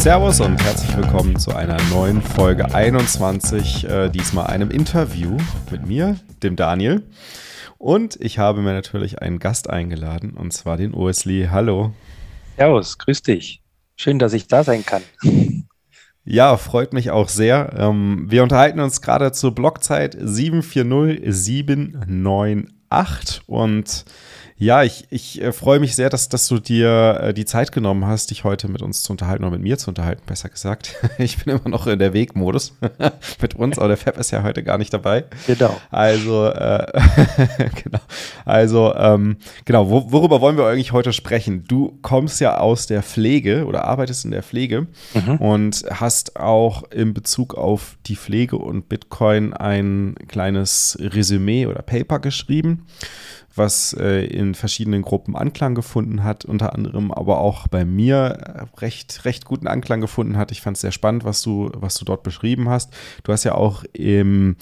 Servus und herzlich willkommen zu einer neuen Folge 21, äh, diesmal einem Interview mit mir, dem Daniel. Und ich habe mir natürlich einen Gast eingeladen, und zwar den Oesley. Hallo. Servus, grüß dich. Schön, dass ich da sein kann. Ja, freut mich auch sehr. Ähm, wir unterhalten uns gerade zur Blockzeit 740798 und ja, ich, ich äh, freue mich sehr, dass, dass du dir äh, die Zeit genommen hast, dich heute mit uns zu unterhalten oder mit mir zu unterhalten, besser gesagt. Ich bin immer noch in der Wegmodus mit uns, aber der Fab ist ja heute gar nicht dabei. Genau. Also, äh, genau. Also, ähm, genau, wo, worüber wollen wir eigentlich heute sprechen? Du kommst ja aus der Pflege oder arbeitest in der Pflege mhm. und hast auch in Bezug auf die Pflege und Bitcoin ein kleines Resümee oder Paper geschrieben was äh, in verschiedenen Gruppen Anklang gefunden hat, unter anderem aber auch bei mir recht, recht guten Anklang gefunden hat. Ich fand es sehr spannend, was du, was du dort beschrieben hast. Du hast ja auch im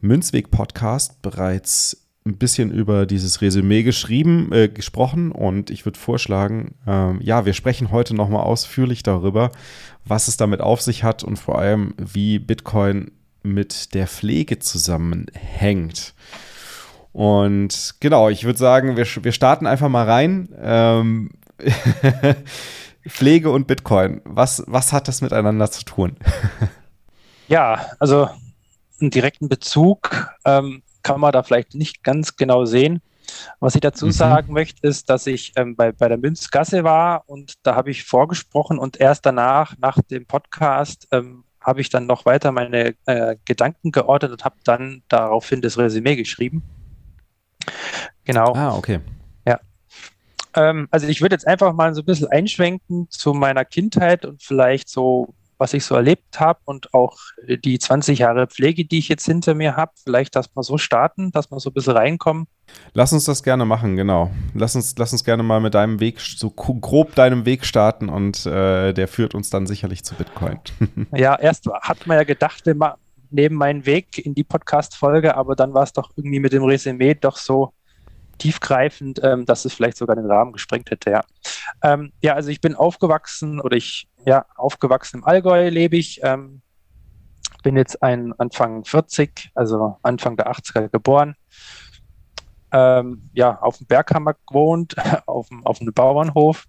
Münzweg-Podcast bereits ein bisschen über dieses Resümee geschrieben, äh, gesprochen und ich würde vorschlagen, äh, ja, wir sprechen heute nochmal ausführlich darüber, was es damit auf sich hat und vor allem, wie Bitcoin mit der Pflege zusammenhängt. Und genau, ich würde sagen, wir, wir starten einfach mal rein. Ähm, Pflege und Bitcoin, was, was hat das miteinander zu tun? ja, also einen direkten Bezug ähm, kann man da vielleicht nicht ganz genau sehen. Was ich dazu mhm. sagen möchte, ist, dass ich ähm, bei, bei der Münzgasse war und da habe ich vorgesprochen und erst danach, nach dem Podcast, ähm, habe ich dann noch weiter meine äh, Gedanken geordnet und habe dann daraufhin das Resümee geschrieben. Genau. Ah, okay. Ja. Ähm, also ich würde jetzt einfach mal so ein bisschen einschwenken zu meiner Kindheit und vielleicht so, was ich so erlebt habe und auch die 20 Jahre Pflege, die ich jetzt hinter mir habe. Vielleicht, dass wir so starten, dass wir so ein bisschen reinkommen. Lass uns das gerne machen, genau. Lass uns, lass uns gerne mal mit deinem Weg, so grob deinem Weg starten und äh, der führt uns dann sicherlich zu Bitcoin. ja, erst hat man ja gedacht, wir, neben meinen Weg in die Podcast-Folge, aber dann war es doch irgendwie mit dem Resümee doch so tiefgreifend, ähm, dass es vielleicht sogar den Rahmen gesprengt hätte, ja. Ähm, ja, also ich bin aufgewachsen oder ich, ja, aufgewachsen im Allgäu lebe ich. Ähm, bin jetzt ein Anfang 40, also Anfang der 80er geboren. Ähm, ja, auf dem Berghammer gewohnt, auf, auf einem Bauernhof.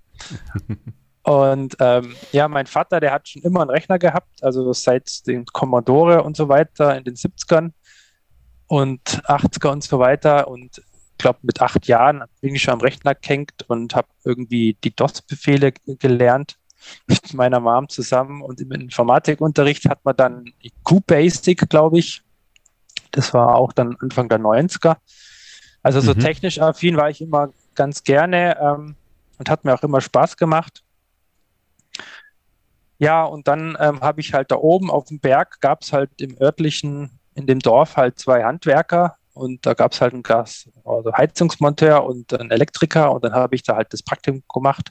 Und ähm, ja, mein Vater, der hat schon immer einen Rechner gehabt, also seit den Commodore und so weiter in den 70ern und 80er und so weiter. Und ich glaube, mit acht Jahren bin ich schon am Rechner gehängt und habe irgendwie die DOS-Befehle gelernt mit meiner Mom zusammen. Und im Informatikunterricht hat man dann Q-Basic, glaube ich. Das war auch dann Anfang der 90er. Also so mhm. technisch affin war ich immer ganz gerne ähm, und hat mir auch immer Spaß gemacht. Ja, und dann ähm, habe ich halt da oben auf dem Berg, gab es halt im örtlichen, in dem Dorf halt zwei Handwerker und da gab es halt einen Gas, also Heizungsmonteur und einen Elektriker und dann habe ich da halt das Praktikum gemacht.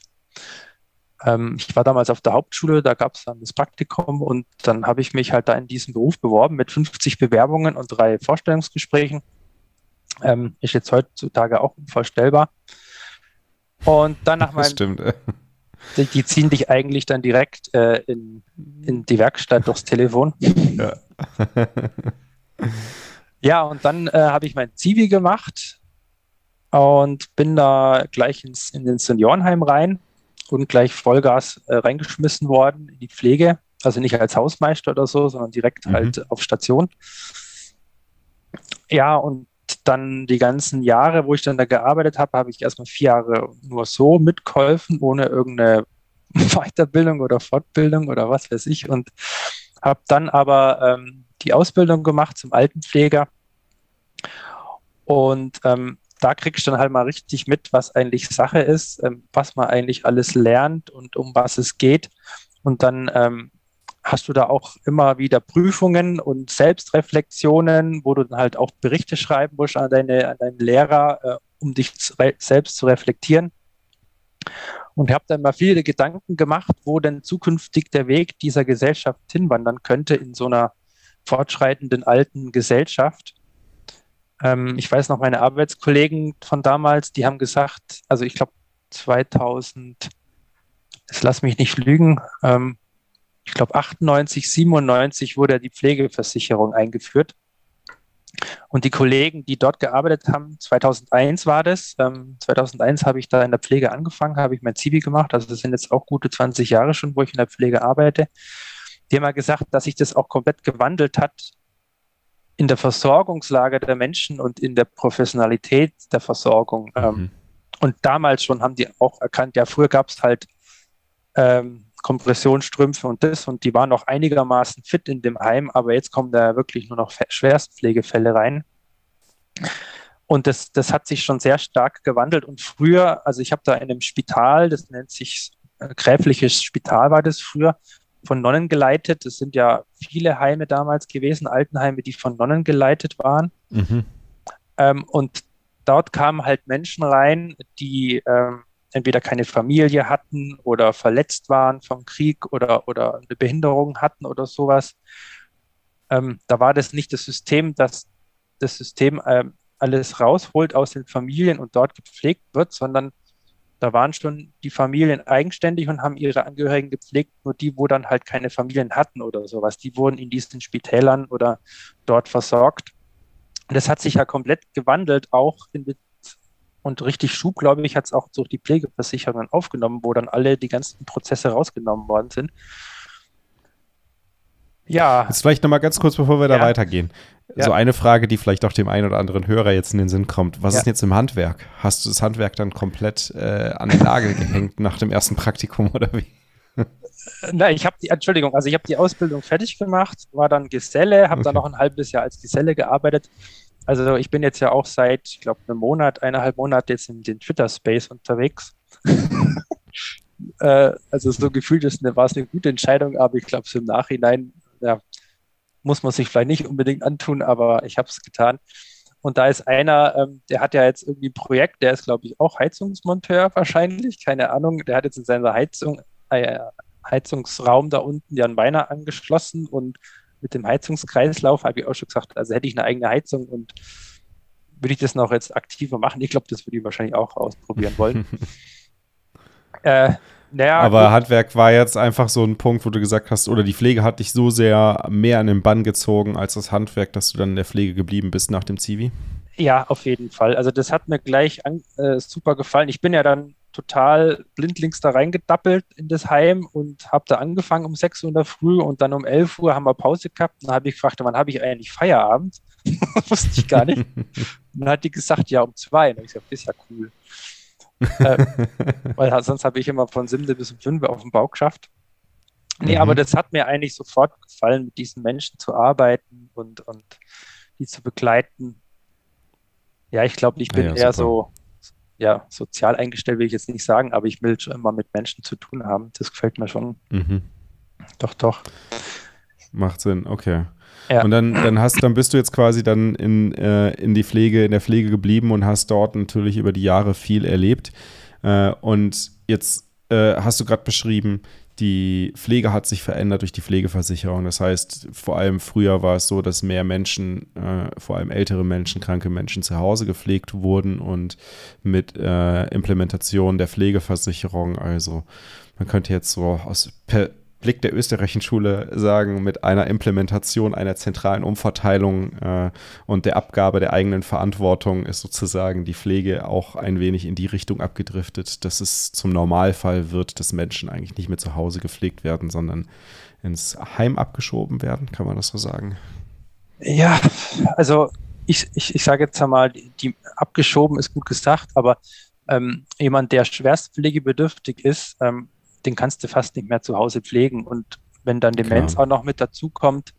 Ähm, ich war damals auf der Hauptschule, da gab es dann das Praktikum und dann habe ich mich halt da in diesem Beruf beworben mit 50 Bewerbungen und drei Vorstellungsgesprächen. Ähm, ist jetzt heutzutage auch unvorstellbar. Und dann nach meinem, stimmt die, die, ziehen dich eigentlich dann direkt äh, in, in die Werkstatt durchs Telefon. Ja, ja und dann äh, habe ich mein Zivi gemacht und bin da gleich ins, in den Seniorenheim rein und gleich Vollgas äh, reingeschmissen worden in die Pflege. Also nicht als Hausmeister oder so, sondern direkt mhm. halt auf Station. Ja, und dann die ganzen Jahre, wo ich dann da gearbeitet habe, habe ich erstmal vier Jahre nur so mitgeholfen, ohne irgendeine Weiterbildung oder Fortbildung oder was weiß ich. Und habe dann aber ähm, die Ausbildung gemacht zum Altenpfleger. Und ähm, da kriegst du dann halt mal richtig mit, was eigentlich Sache ist, ähm, was man eigentlich alles lernt und um was es geht. Und dann ähm, hast du da auch immer wieder Prüfungen und Selbstreflexionen, wo du dann halt auch Berichte schreiben musst an deine, an deinen Lehrer, äh, um dich selbst zu reflektieren. Und ich habe dann mal viele Gedanken gemacht, wo denn zukünftig der Weg dieser Gesellschaft hinwandern könnte in so einer fortschreitenden alten Gesellschaft. Ähm, ich weiß noch, meine Arbeitskollegen von damals, die haben gesagt, also ich glaube 2000, es lass mich nicht lügen, ähm, ich glaube 98, 97 wurde die Pflegeversicherung eingeführt. Und die Kollegen, die dort gearbeitet haben, 2001 war das, ähm, 2001 habe ich da in der Pflege angefangen, habe ich mein Zivi gemacht, also das sind jetzt auch gute 20 Jahre schon, wo ich in der Pflege arbeite. Die haben ja gesagt, dass sich das auch komplett gewandelt hat in der Versorgungslage der Menschen und in der Professionalität der Versorgung. Ähm, mhm. Und damals schon haben die auch erkannt, ja, früher gab es halt ähm, Kompressionsstrümpfe und das und die waren noch einigermaßen fit in dem Heim, aber jetzt kommen da wirklich nur noch Schwerstpflegefälle rein. Und das, das hat sich schon sehr stark gewandelt. Und früher, also ich habe da in einem Spital, das nennt sich äh, Gräfliches Spital war das früher, von Nonnen geleitet. Es sind ja viele Heime damals gewesen, Altenheime, die von Nonnen geleitet waren. Mhm. Ähm, und dort kamen halt Menschen rein, die ähm, entweder keine Familie hatten oder verletzt waren vom Krieg oder, oder eine Behinderung hatten oder sowas. Ähm, da war das nicht das System, dass das System ähm, alles rausholt aus den Familien und dort gepflegt wird, sondern da waren schon die Familien eigenständig und haben ihre Angehörigen gepflegt, nur die, wo dann halt keine Familien hatten oder sowas, die wurden in diesen Spitälern oder dort versorgt. Das hat sich ja komplett gewandelt, auch in, und richtig Schub, glaube ich, hat es auch durch die Pflegeversicherungen aufgenommen, wo dann alle die ganzen Prozesse rausgenommen worden sind. Ja. Jetzt vielleicht nochmal ganz kurz, bevor wir da weitergehen. Ja. So eine Frage, die vielleicht auch dem einen oder anderen Hörer jetzt in den Sinn kommt. Was ja. ist denn jetzt im Handwerk? Hast du das Handwerk dann komplett äh, an den Nagel gehängt nach dem ersten Praktikum oder wie? Nein, ich habe die, Entschuldigung, also ich habe die Ausbildung fertig gemacht, war dann Geselle, habe okay. dann noch ein halbes Jahr als Geselle gearbeitet. Also ich bin jetzt ja auch seit, ich glaube, einem Monat, eineinhalb Monate jetzt in den Twitter-Space unterwegs. äh, also so gefühlt ist eine, war es eine gute Entscheidung, aber ich glaube, so im Nachhinein ja, muss man sich vielleicht nicht unbedingt antun, aber ich habe es getan. Und da ist einer, ähm, der hat ja jetzt irgendwie ein Projekt, der ist, glaube ich, auch Heizungsmonteur wahrscheinlich, keine Ahnung. Der hat jetzt in seiner Heizung, äh, Heizungsraum da unten ja einen Weiner angeschlossen und mit dem Heizungskreislauf habe ich auch schon gesagt, also hätte ich eine eigene Heizung und würde ich das noch jetzt aktiver machen. Ich glaube, das würde ich wahrscheinlich auch ausprobieren wollen. äh, naja, Aber gut. Handwerk war jetzt einfach so ein Punkt, wo du gesagt hast, oder die Pflege hat dich so sehr mehr an den Bann gezogen als das Handwerk, dass du dann in der Pflege geblieben bist nach dem Zivi? Ja, auf jeden Fall. Also das hat mir gleich an, äh, super gefallen. Ich bin ja dann total blindlings da reingedappelt in das Heim und habe da angefangen um 6 Uhr in der Früh und dann um 11 Uhr haben wir Pause gehabt. Dann habe ich gefragt, wann habe ich eigentlich Feierabend? Wusste ich gar nicht. Und dann hat die gesagt, ja, um zwei. Und ich gesagt, ist ja cool äh, weil sonst habe ich immer von 7 bis um 5 auf dem Bau geschafft. Nee, mhm. aber das hat mir eigentlich sofort gefallen, mit diesen Menschen zu arbeiten und, und die zu begleiten. Ja, ich glaube, ich bin ja, eher so ja, sozial eingestellt, will ich jetzt nicht sagen, aber ich will schon immer mit Menschen zu tun haben. Das gefällt mir schon. Mhm. Doch, doch. Macht Sinn, okay. Ja. Und dann, dann hast, dann bist du jetzt quasi dann in, äh, in die Pflege, in der Pflege geblieben und hast dort natürlich über die Jahre viel erlebt. Äh, und jetzt äh, hast du gerade beschrieben, die Pflege hat sich verändert durch die Pflegeversicherung. Das heißt, vor allem früher war es so, dass mehr Menschen, äh, vor allem ältere Menschen, kranke Menschen zu Hause gepflegt wurden und mit äh, Implementation der Pflegeversicherung, also man könnte jetzt so aus per Blick der österreichischen Schule sagen, mit einer Implementation einer zentralen Umverteilung äh, und der Abgabe der eigenen Verantwortung ist sozusagen die Pflege auch ein wenig in die Richtung abgedriftet, dass es zum Normalfall wird, dass Menschen eigentlich nicht mehr zu Hause gepflegt werden, sondern ins Heim abgeschoben werden. Kann man das so sagen? Ja, also ich, ich, ich sage jetzt einmal, die abgeschoben ist gut gesagt, aber ähm, jemand, der schwerstpflegebedürftig ist, ähm, den kannst du fast nicht mehr zu Hause pflegen. Und wenn dann Demenz Klar. auch noch mit dazukommt,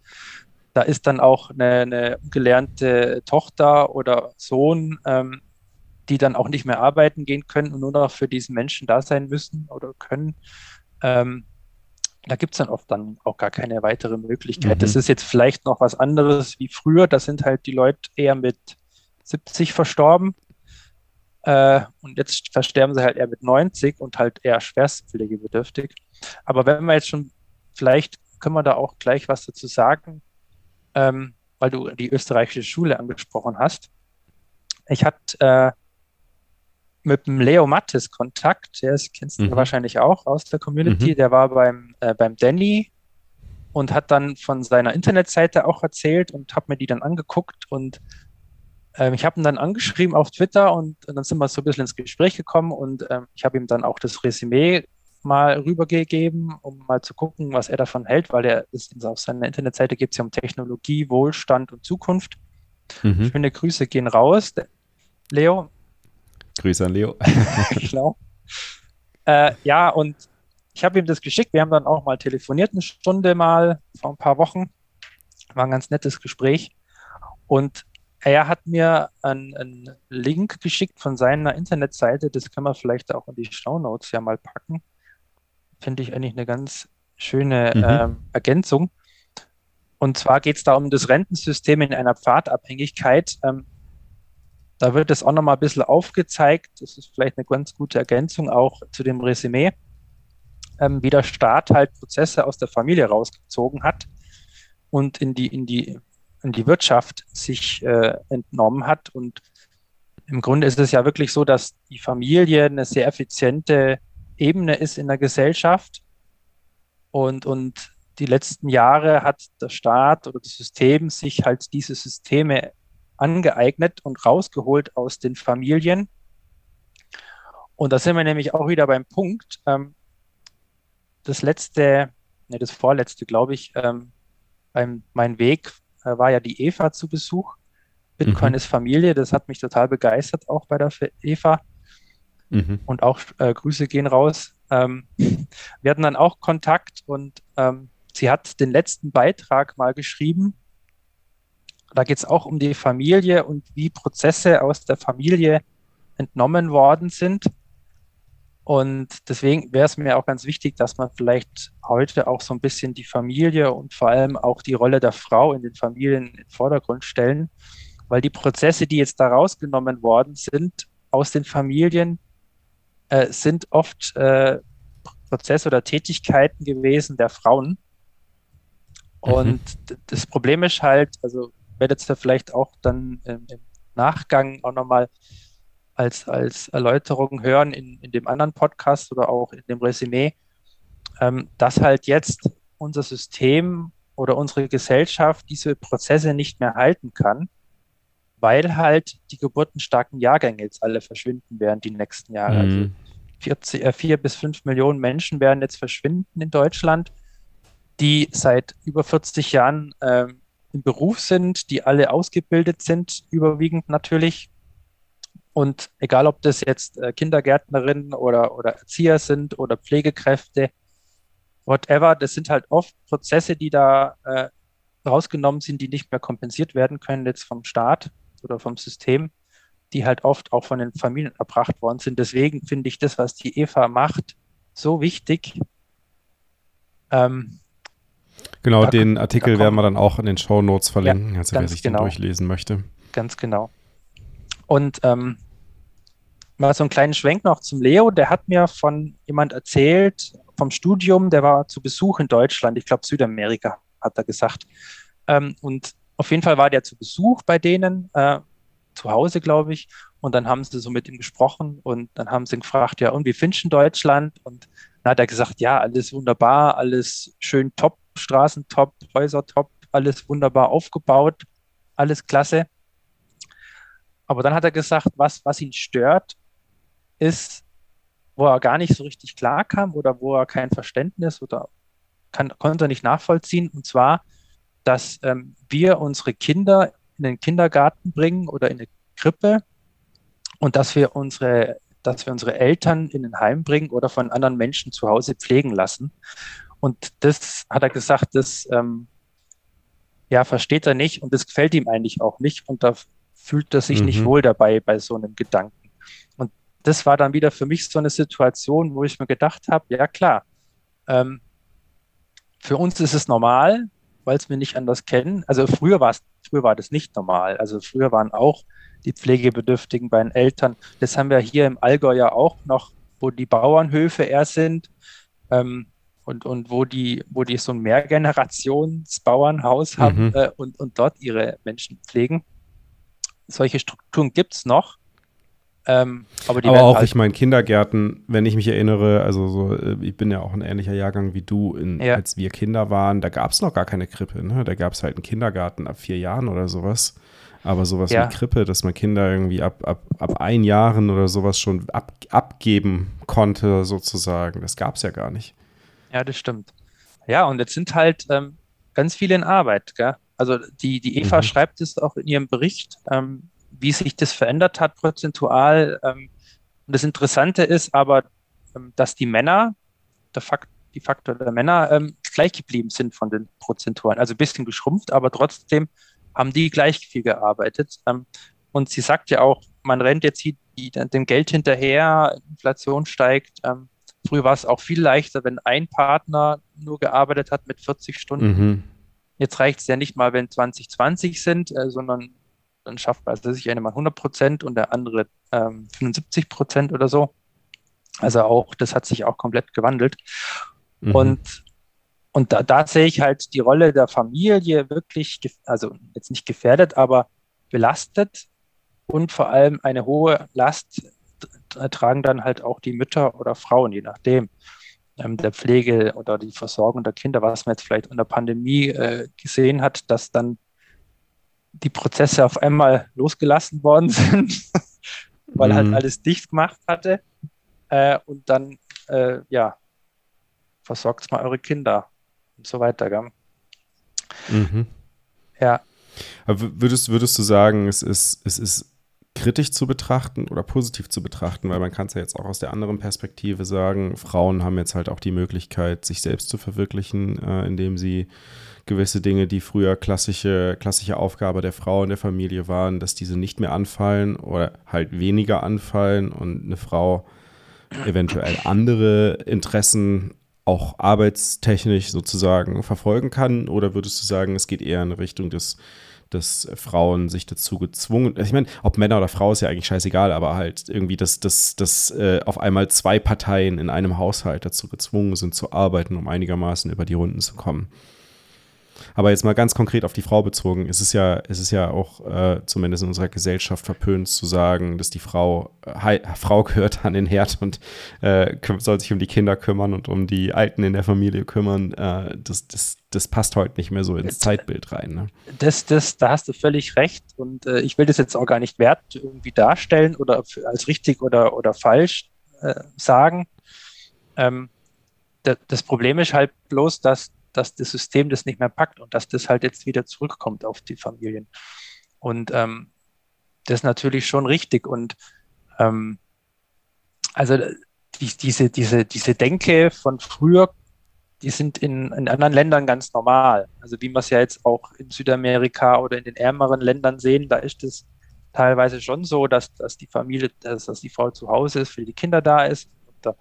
da ist dann auch eine, eine gelernte Tochter oder Sohn, ähm, die dann auch nicht mehr arbeiten gehen können und nur noch für diesen Menschen da sein müssen oder können. Ähm, da gibt es dann oft dann auch gar keine weitere Möglichkeit. Mhm. Das ist jetzt vielleicht noch was anderes wie früher. Da sind halt die Leute eher mit 70 verstorben. Äh, und jetzt versterben sie halt eher mit 90 und halt eher schwerstpflegebedürftig. Aber wenn wir jetzt schon, vielleicht können wir da auch gleich was dazu sagen, ähm, weil du die österreichische Schule angesprochen hast. Ich hatte äh, mit dem Leo Mattes Kontakt, der ist, kennst du mhm. wahrscheinlich auch aus der Community, mhm. der war beim, äh, beim Danny und hat dann von seiner Internetseite auch erzählt und habe mir die dann angeguckt und ähm, ich habe ihn dann angeschrieben auf Twitter und, und, dann sind wir so ein bisschen ins Gespräch gekommen und ähm, ich habe ihm dann auch das Resümee mal rübergegeben, um mal zu gucken, was er davon hält, weil er ist auf seiner Internetseite geht es ja um Technologie, Wohlstand und Zukunft. Mhm. Schöne Grüße gehen raus. Leo. Grüße an Leo. genau. Äh, ja, und ich habe ihm das geschickt. Wir haben dann auch mal telefoniert, eine Stunde mal vor ein paar Wochen. War ein ganz nettes Gespräch. Und er hat mir einen, einen Link geschickt von seiner Internetseite. Das können wir vielleicht auch in die Show Notes ja mal packen. Finde ich eigentlich eine ganz schöne mhm. ähm, Ergänzung. Und zwar geht es da um das Rentensystem in einer Pfadabhängigkeit. Ähm, da wird es auch nochmal ein bisschen aufgezeigt. Das ist vielleicht eine ganz gute Ergänzung auch zu dem Resümee ähm, wie der Staat halt Prozesse aus der Familie rausgezogen hat und in die, in die, die Wirtschaft sich äh, entnommen hat. Und im Grunde ist es ja wirklich so, dass die Familie eine sehr effiziente Ebene ist in der Gesellschaft. Und, und die letzten Jahre hat der Staat oder das System sich halt diese Systeme angeeignet und rausgeholt aus den Familien. Und da sind wir nämlich auch wieder beim Punkt, ähm, das letzte, ne, das vorletzte, glaube ich, ähm, beim Mein Weg äh, war ja die Eva zu Besuch. Bitcoin mhm. ist Familie, das hat mich total begeistert, auch bei der Eva. Mhm. Und auch äh, Grüße gehen raus. Ähm, wir hatten dann auch Kontakt und ähm, sie hat den letzten Beitrag mal geschrieben. Da geht es auch um die Familie und wie Prozesse aus der Familie entnommen worden sind. Und deswegen wäre es mir auch ganz wichtig, dass man vielleicht heute auch so ein bisschen die Familie und vor allem auch die Rolle der Frau in den Familien in den Vordergrund stellen, weil die Prozesse, die jetzt da rausgenommen worden sind aus den Familien, äh, sind oft äh, Prozesse oder Tätigkeiten gewesen der Frauen. Und mhm. das Problem ist halt, also werdet ihr vielleicht auch dann im Nachgang auch nochmal als, als Erläuterung hören in, in dem anderen Podcast oder auch in dem Resümee, ähm, dass halt jetzt unser System oder unsere Gesellschaft diese Prozesse nicht mehr halten kann, weil halt die geburtenstarken Jahrgänge jetzt alle verschwinden werden die nächsten Jahre. Also mhm. Also 40, äh, vier bis fünf Millionen Menschen werden jetzt verschwinden in Deutschland, die seit über 40 Jahren äh, im Beruf sind, die alle ausgebildet sind, überwiegend natürlich, und egal, ob das jetzt äh, Kindergärtnerinnen oder, oder Erzieher sind oder Pflegekräfte, whatever, das sind halt oft Prozesse, die da äh, rausgenommen sind, die nicht mehr kompensiert werden können jetzt vom Staat oder vom System, die halt oft auch von den Familien erbracht worden sind. Deswegen finde ich das, was die Eva macht, so wichtig. Ähm, genau, den Artikel werden wir dann auch in den Show Notes verlinken, ja, also wer sich genau. den durchlesen möchte. Ganz genau. Und ähm, mal so einen kleinen Schwenk noch zum Leo. Der hat mir von jemand erzählt, vom Studium, der war zu Besuch in Deutschland, ich glaube Südamerika, hat er gesagt. Ähm, und auf jeden Fall war der zu Besuch bei denen, äh, zu Hause, glaube ich. Und dann haben sie so mit ihm gesprochen und dann haben sie ihn gefragt, ja, und wie findest du Deutschland? Und dann hat er gesagt, ja, alles wunderbar, alles schön top, Straßen top, Häuser top, alles wunderbar aufgebaut, alles klasse. Aber dann hat er gesagt, was, was ihn stört, ist, wo er gar nicht so richtig klar kam oder wo er kein Verständnis oder kann, konnte er nicht nachvollziehen. Und zwar, dass ähm, wir unsere Kinder in den Kindergarten bringen oder in eine Krippe und dass wir unsere, dass wir unsere Eltern in ein Heim bringen oder von anderen Menschen zu Hause pflegen lassen. Und das hat er gesagt, das ähm, ja, versteht er nicht und das gefällt ihm eigentlich auch nicht. Und da fühlt er sich mhm. nicht wohl dabei bei so einem Gedanken. Und das war dann wieder für mich so eine Situation, wo ich mir gedacht habe, ja klar, ähm, für uns ist es normal, weil es wir nicht anders kennen. Also früher war es, früher war das nicht normal. Also früher waren auch die Pflegebedürftigen bei den Eltern. Das haben wir hier im Allgäu ja auch noch, wo die Bauernhöfe eher sind. Ähm, und, und wo die, wo die so ein Mehrgenerationsbauernhaus haben mhm. äh, und, und dort ihre Menschen pflegen solche Strukturen gibt es noch. Ähm, aber, aber auch, halt ich meine, Kindergärten, wenn ich mich erinnere, also so, äh, ich bin ja auch ein ähnlicher Jahrgang wie du, in, ja. als wir Kinder waren, da gab es noch gar keine Krippe, ne? Da gab es halt einen Kindergarten ab vier Jahren oder sowas. Aber sowas ja. wie Krippe, dass man Kinder irgendwie ab, ab, ab ein Jahren oder sowas schon ab, abgeben konnte, sozusagen, das gab es ja gar nicht. Ja, das stimmt. Ja, und jetzt sind halt ähm, ganz viele in Arbeit, gell? Also die, die Eva mhm. schreibt es auch in ihrem Bericht, ähm, wie sich das verändert hat prozentual. Ähm, und das Interessante ist aber, ähm, dass die Männer, der Fakt, die Faktor der Männer ähm, gleich geblieben sind von den Prozentualen. Also ein bisschen geschrumpft, aber trotzdem haben die gleich viel gearbeitet. Ähm, und sie sagt ja auch, man rennt jetzt die, dem Geld hinterher, Inflation steigt. Ähm, früher war es auch viel leichter, wenn ein Partner nur gearbeitet hat mit 40 Stunden. Mhm. Jetzt reicht es ja nicht mal, wenn 2020 sind, äh, sondern dann schafft also sich eine mal 100 Prozent und der andere ähm, 75 Prozent oder so. Also auch, das hat sich auch komplett gewandelt. Mhm. Und, und da, da sehe ich halt die Rolle der Familie wirklich, also jetzt nicht gefährdet, aber belastet und vor allem eine hohe Last tragen dann halt auch die Mütter oder Frauen, je nachdem, der Pflege oder die Versorgung der Kinder, was man jetzt vielleicht in der Pandemie äh, gesehen hat, dass dann die Prozesse auf einmal losgelassen worden sind, weil halt mhm. halt alles dicht gemacht hatte. Äh, und dann, äh, ja, versorgt mal eure Kinder und so weiter. Gell? Mhm. Ja. Aber würdest, würdest du sagen, es ist, es ist kritisch zu betrachten oder positiv zu betrachten, weil man kann es ja jetzt auch aus der anderen Perspektive sagen, Frauen haben jetzt halt auch die Möglichkeit, sich selbst zu verwirklichen, äh, indem sie gewisse Dinge, die früher klassische, klassische Aufgabe der Frau in der Familie waren, dass diese nicht mehr anfallen oder halt weniger anfallen und eine Frau eventuell andere Interessen auch arbeitstechnisch sozusagen verfolgen kann? Oder würdest du sagen, es geht eher in Richtung des dass Frauen sich dazu gezwungen, ich meine, ob Männer oder Frau ist ja eigentlich scheißegal, aber halt irgendwie, dass, dass, dass äh, auf einmal zwei Parteien in einem Haushalt dazu gezwungen sind zu arbeiten, um einigermaßen über die Runden zu kommen. Aber jetzt mal ganz konkret auf die Frau bezogen, es ist ja, es ist ja auch äh, zumindest in unserer Gesellschaft verpönt zu sagen, dass die Frau, äh, Frau gehört an den Herd und äh, soll sich um die Kinder kümmern und um die Alten in der Familie kümmern. Äh, das, das, das passt heute nicht mehr so ins Zeitbild rein. Ne? Das, das, da hast du völlig recht. Und äh, ich will das jetzt auch gar nicht wert irgendwie darstellen oder als richtig oder, oder falsch äh, sagen. Ähm, das Problem ist halt bloß, dass dass das System das nicht mehr packt und dass das halt jetzt wieder zurückkommt auf die Familien. Und ähm, das ist natürlich schon richtig. Und ähm, also die, diese, diese, diese Denke von früher, die sind in, in anderen Ländern ganz normal. Also wie wir es ja jetzt auch in Südamerika oder in den ärmeren Ländern sehen, da ist es teilweise schon so, dass, dass die Familie, dass, dass die Frau zu Hause ist, für die Kinder da ist und der,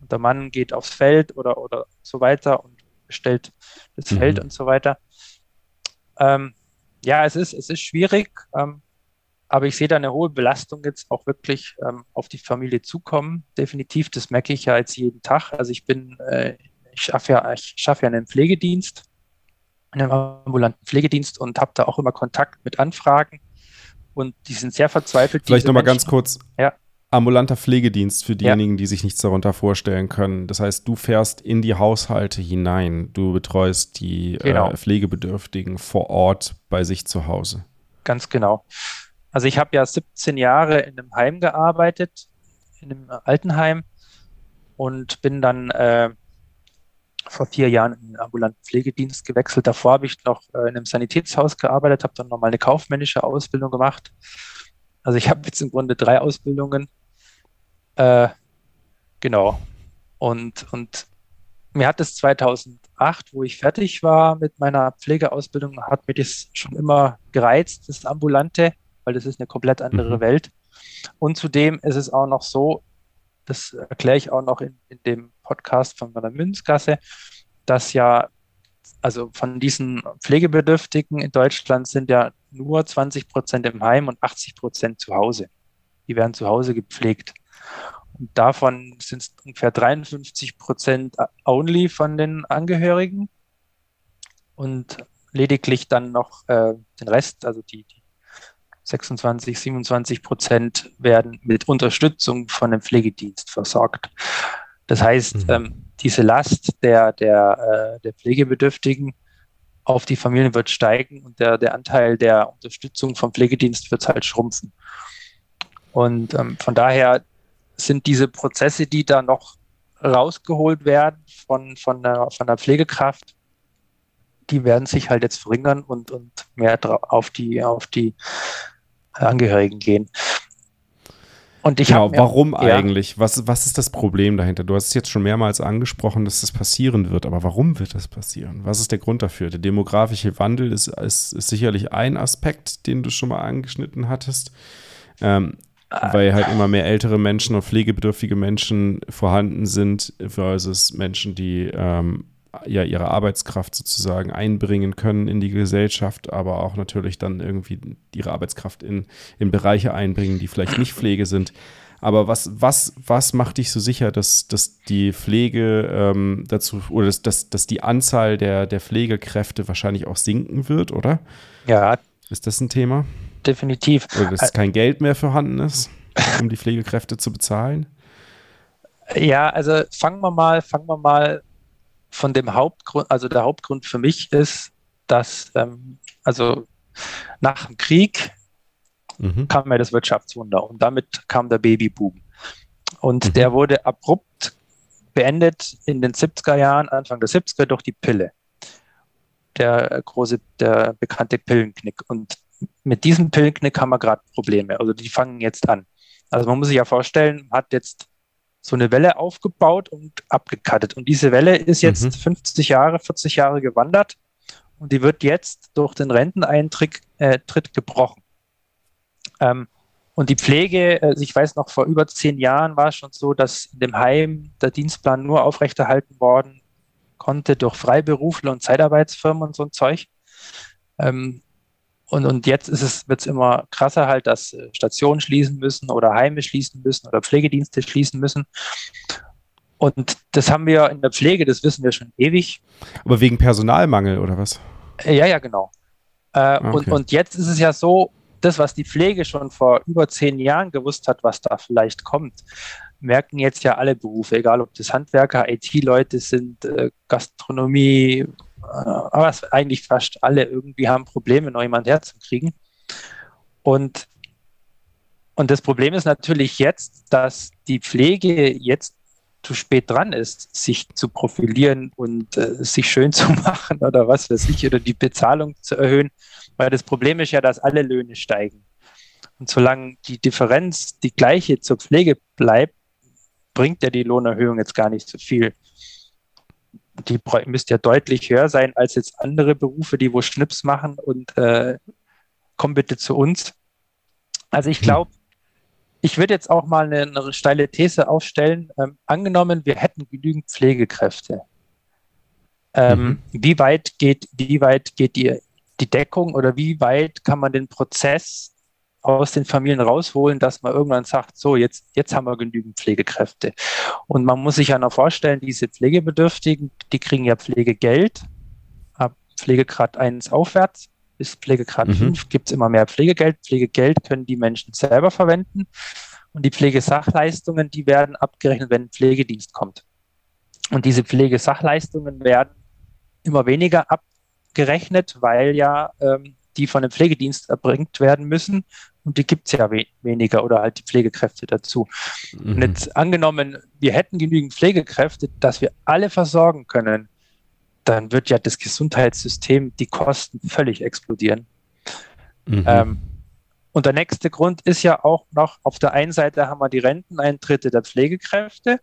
und der Mann geht aufs Feld oder, oder so weiter und bestellt das mhm. Feld und so weiter. Ähm, ja, es ist, es ist schwierig, ähm, aber ich sehe da eine hohe Belastung jetzt auch wirklich ähm, auf die Familie zukommen. Definitiv, das merke ich ja jetzt jeden Tag. Also ich bin, äh, ich schaffe ja, ich schaffe ja einen Pflegedienst, einen ambulanten Pflegedienst und habe da auch immer Kontakt mit Anfragen und die sind sehr verzweifelt. Vielleicht nochmal ganz kurz. Ja ambulanter Pflegedienst für diejenigen, ja. die sich nichts darunter vorstellen können. Das heißt, du fährst in die Haushalte hinein. Du betreust die äh, genau. äh, Pflegebedürftigen vor Ort bei sich zu Hause. Ganz genau. Also ich habe ja 17 Jahre in einem Heim gearbeitet, in einem Altenheim und bin dann äh, vor vier Jahren in den ambulanten Pflegedienst gewechselt. Davor habe ich noch äh, in einem Sanitätshaus gearbeitet, habe dann nochmal eine kaufmännische Ausbildung gemacht. Also ich habe jetzt im Grunde drei Ausbildungen äh, genau. Und, und mir hat es 2008, wo ich fertig war mit meiner Pflegeausbildung, hat mir das schon immer gereizt, das Ambulante, weil das ist eine komplett andere mhm. Welt. Und zudem ist es auch noch so, das erkläre ich auch noch in, in dem Podcast von meiner Münzgasse, dass ja, also von diesen Pflegebedürftigen in Deutschland sind ja nur 20 Prozent im Heim und 80 Prozent zu Hause. Die werden zu Hause gepflegt. Und davon sind es ungefähr 53 Prozent only von den Angehörigen und lediglich dann noch äh, den Rest, also die, die 26, 27 Prozent werden mit Unterstützung von dem Pflegedienst versorgt. Das heißt, mhm. ähm, diese Last der, der, äh, der Pflegebedürftigen auf die Familien wird steigen und der, der Anteil der Unterstützung vom Pflegedienst wird halt schrumpfen. Und ähm, von daher sind diese Prozesse, die da noch rausgeholt werden von, von, der, von der Pflegekraft, die werden sich halt jetzt verringern und, und mehr auf die, auf die Angehörigen gehen. Und ich genau, warum ja, eigentlich? Was, was ist das Problem dahinter? Du hast es jetzt schon mehrmals angesprochen, dass das passieren wird, aber warum wird das passieren? Was ist der Grund dafür? Der demografische Wandel ist, ist, ist sicherlich ein Aspekt, den du schon mal angeschnitten hattest. Ähm, weil halt immer mehr ältere Menschen und pflegebedürftige Menschen vorhanden sind, versus Menschen, die ähm, ja ihre Arbeitskraft sozusagen einbringen können in die Gesellschaft, aber auch natürlich dann irgendwie ihre Arbeitskraft in, in Bereiche einbringen, die vielleicht nicht Pflege sind. Aber was, was, was macht dich so sicher, dass, dass die Pflege ähm, dazu oder dass, dass, dass die Anzahl der, der Pflegekräfte wahrscheinlich auch sinken wird, oder? Ja. Ist das ein Thema? Definitiv. Oder dass kein Geld mehr vorhanden ist, um die Pflegekräfte zu bezahlen? Ja, also fangen wir mal, fangen wir mal von dem Hauptgrund, also der Hauptgrund für mich ist, dass ähm, also nach dem Krieg mhm. kam ja das Wirtschaftswunder und damit kam der Babyboom. Und mhm. der wurde abrupt beendet in den 70er Jahren, Anfang der 70er durch die Pille. Der große, der bekannte Pillenknick. Und mit diesem Pillenknick haben wir gerade Probleme. Also die fangen jetzt an. Also man muss sich ja vorstellen, man hat jetzt so eine Welle aufgebaut und abgekattet. Und diese Welle ist jetzt mhm. 50 Jahre, 40 Jahre gewandert und die wird jetzt durch den Renteneintritt äh, gebrochen. Ähm, und die Pflege, also ich weiß noch, vor über zehn Jahren war es schon so, dass in dem Heim der Dienstplan nur aufrechterhalten worden konnte durch Freiberufler und Zeitarbeitsfirmen und so ein Zeug. Ähm, und, und jetzt ist es, wird es immer krasser halt, dass äh, Stationen schließen müssen oder Heime schließen müssen oder Pflegedienste schließen müssen. Und das haben wir in der Pflege, das wissen wir schon ewig. Aber wegen Personalmangel oder was? Äh, ja, ja, genau. Äh, ah, okay. und, und jetzt ist es ja so, das, was die Pflege schon vor über zehn Jahren gewusst hat, was da vielleicht kommt, merken jetzt ja alle Berufe, egal ob das Handwerker, IT-Leute sind, äh, Gastronomie, aber es eigentlich fast alle irgendwie haben Probleme, noch jemand herzukriegen. Und, und das Problem ist natürlich jetzt, dass die Pflege jetzt zu spät dran ist, sich zu profilieren und äh, sich schön zu machen oder was weiß ich, oder die Bezahlung zu erhöhen, weil das Problem ist ja, dass alle Löhne steigen. Und solange die Differenz die gleiche zur Pflege bleibt, bringt ja die Lohnerhöhung jetzt gar nicht so viel die müsste ja deutlich höher sein als jetzt andere Berufe, die wo Schnips machen und äh, komm bitte zu uns. Also ich glaube, ich würde jetzt auch mal eine, eine steile These aufstellen. Ähm, angenommen, wir hätten genügend Pflegekräfte. Ähm, mhm. Wie weit geht, wie weit geht die, die Deckung oder wie weit kann man den Prozess aus den Familien rausholen, dass man irgendwann sagt, so, jetzt, jetzt haben wir genügend Pflegekräfte. Und man muss sich ja noch vorstellen, diese Pflegebedürftigen, die kriegen ja Pflegegeld, ab Pflegegrad 1 aufwärts. Bis Pflegegrad mhm. 5 gibt es immer mehr Pflegegeld. Pflegegeld können die Menschen selber verwenden. Und die Pflegesachleistungen, die werden abgerechnet, wenn ein Pflegedienst kommt. Und diese Pflegesachleistungen werden immer weniger abgerechnet, weil ja ähm, die von dem Pflegedienst erbringt werden müssen. Und die gibt es ja we weniger oder halt die Pflegekräfte dazu. Mhm. Und jetzt angenommen, wir hätten genügend Pflegekräfte, dass wir alle versorgen können, dann wird ja das Gesundheitssystem die Kosten völlig explodieren. Mhm. Ähm, und der nächste Grund ist ja auch noch, auf der einen Seite haben wir die Renteneintritte der Pflegekräfte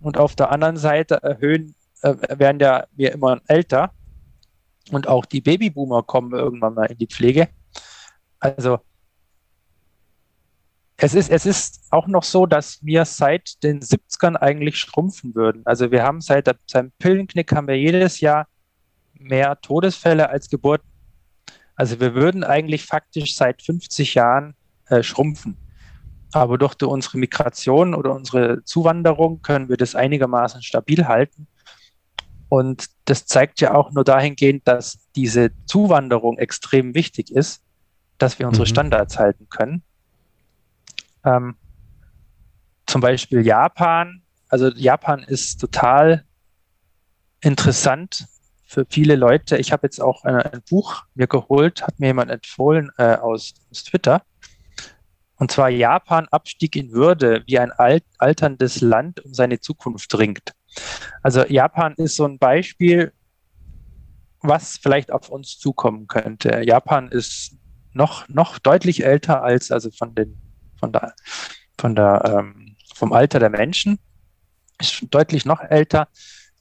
und auf der anderen Seite erhöhen, äh, werden ja wir immer älter und auch die Babyboomer kommen irgendwann mal in die Pflege. Also es ist, es ist auch noch so, dass wir seit den 70ern eigentlich schrumpfen würden. Also wir haben seit seinem Pillenknick haben wir jedes Jahr mehr Todesfälle als Geburten. Also wir würden eigentlich faktisch seit 50 Jahren äh, schrumpfen. Aber durch unsere Migration oder unsere Zuwanderung können wir das einigermaßen stabil halten. Und das zeigt ja auch nur dahingehend, dass diese Zuwanderung extrem wichtig ist, dass wir unsere mhm. Standards halten können. Ähm, zum Beispiel Japan. Also Japan ist total interessant für viele Leute. Ich habe jetzt auch ein, ein, Buch mir geholt, hat mir jemand empfohlen äh, aus, aus, Twitter. Und zwar Japan Abstieg in Würde, wie ein alt, alterndes Land um seine Zukunft ringt. Also Japan ist so ein Beispiel, was vielleicht auf uns zukommen könnte. Japan ist noch, noch deutlich älter als, also von den, von der, von der, ähm, vom Alter der Menschen, ist deutlich noch älter.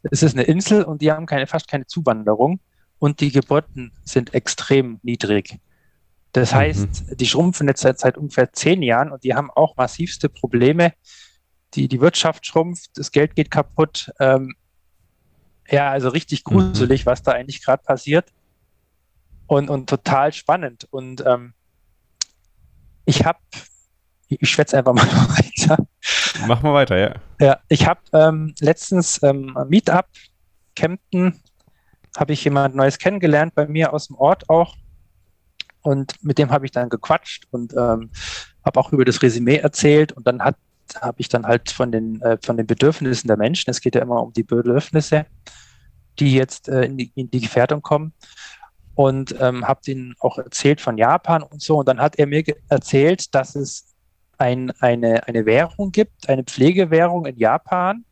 Es ist eine Insel und die haben keine, fast keine Zuwanderung und die Geburten sind extrem niedrig. Das mhm. heißt, die schrumpfen jetzt seit, seit, ungefähr zehn Jahren und die haben auch massivste Probleme. Die, die Wirtschaft schrumpft, das Geld geht kaputt. Ähm, ja, also richtig mhm. gruselig, mhm. was da eigentlich gerade passiert. Und, und total spannend. Und ähm, ich habe, ich schwätze einfach mal weiter. Mach mal weiter, ja. Ja, ich habe ähm, letztens ähm, Meetup, Kempten, habe ich jemand Neues kennengelernt, bei mir aus dem Ort auch. Und mit dem habe ich dann gequatscht und ähm, habe auch über das Resümee erzählt. Und dann habe ich dann halt von den, äh, von den Bedürfnissen der Menschen, es geht ja immer um die Bedürfnisse, die jetzt äh, in, die, in die Gefährdung kommen. Und ähm, habe ihnen auch erzählt von Japan und so. Und dann hat er mir erzählt, dass es ein, eine, eine Währung gibt, eine Pflegewährung in Japan.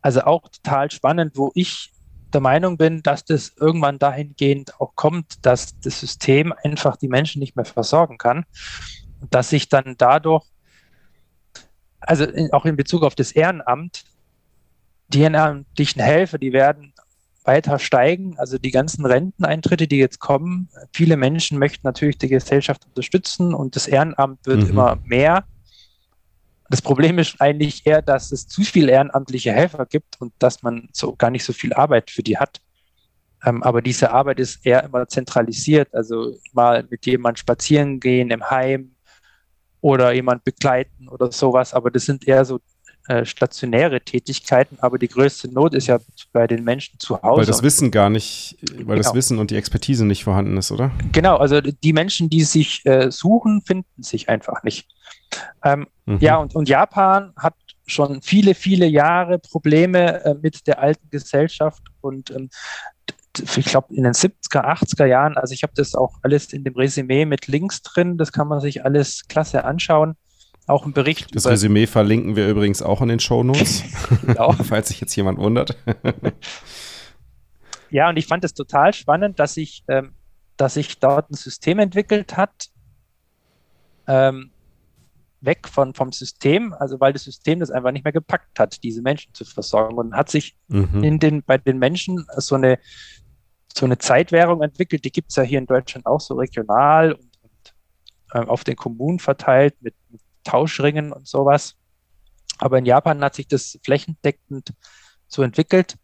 Also auch total spannend, wo ich der Meinung bin, dass das irgendwann dahingehend auch kommt, dass das System einfach die Menschen nicht mehr versorgen kann. Und dass sich dann dadurch, also in, auch in Bezug auf das Ehrenamt, die ehrenamtlichen Helfer, die werden weiter steigen. Also die ganzen Renteneintritte, die jetzt kommen, viele Menschen möchten natürlich die Gesellschaft unterstützen und das Ehrenamt wird mhm. immer mehr. Das Problem ist eigentlich eher, dass es zu viele ehrenamtliche Helfer gibt und dass man so gar nicht so viel Arbeit für die hat. Ähm, aber diese Arbeit ist eher immer zentralisiert, also mal mit jemand spazieren gehen im Heim oder jemand begleiten oder sowas. Aber das sind eher so äh, stationäre Tätigkeiten, aber die größte Not ist ja bei den Menschen zu Hause. Weil das Wissen gar nicht, weil genau. das Wissen und die Expertise nicht vorhanden ist, oder? Genau, also die Menschen, die sich äh, suchen, finden sich einfach nicht. Ähm, mhm. Ja, und, und Japan hat schon viele, viele Jahre Probleme äh, mit der alten Gesellschaft und ähm, ich glaube in den 70er, 80er Jahren, also ich habe das auch alles in dem Resümee mit Links drin, das kann man sich alles klasse anschauen auch ein Bericht. Das Resümee verlinken wir übrigens auch in den Show Notes, genau. falls sich jetzt jemand wundert. ja, und ich fand es total spannend, dass sich ähm, dass sich dort ein System entwickelt hat, ähm, weg von, vom System, also weil das System das einfach nicht mehr gepackt hat, diese Menschen zu versorgen und hat sich mhm. in den, bei den Menschen so eine, so eine Zeitwährung entwickelt, die gibt es ja hier in Deutschland auch so regional und, und äh, auf den Kommunen verteilt mit, mit Tauschringen und sowas. Aber in Japan hat sich das flächendeckend so entwickelt.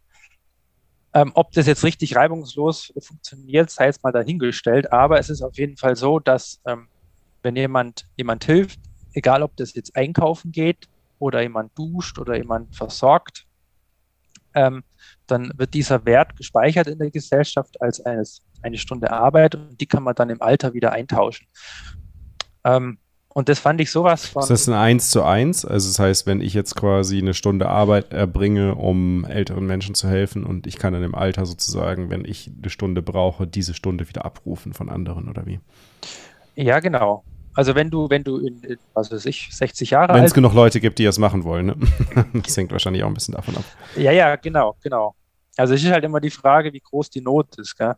Ähm, ob das jetzt richtig reibungslos funktioniert, sei jetzt mal dahingestellt. Aber es ist auf jeden Fall so, dass ähm, wenn jemand, jemand hilft, egal ob das jetzt einkaufen geht oder jemand duscht oder jemand versorgt, ähm, dann wird dieser Wert gespeichert in der Gesellschaft als eines, eine Stunde Arbeit und die kann man dann im Alter wieder eintauschen. Ähm, und das fand ich sowas von. Ist das ein 1 zu 1? Also das heißt, wenn ich jetzt quasi eine Stunde Arbeit erbringe, um älteren Menschen zu helfen und ich kann dann im Alter sozusagen, wenn ich eine Stunde brauche, diese Stunde wieder abrufen von anderen oder wie? Ja, genau. Also wenn du, wenn du in, was weiß ich, 60 Jahre Wenn es genug Leute gibt, die das machen wollen, ne? Das hängt wahrscheinlich auch ein bisschen davon ab. Ja, ja, genau, genau. Also es ist halt immer die Frage, wie groß die Not ist, gell?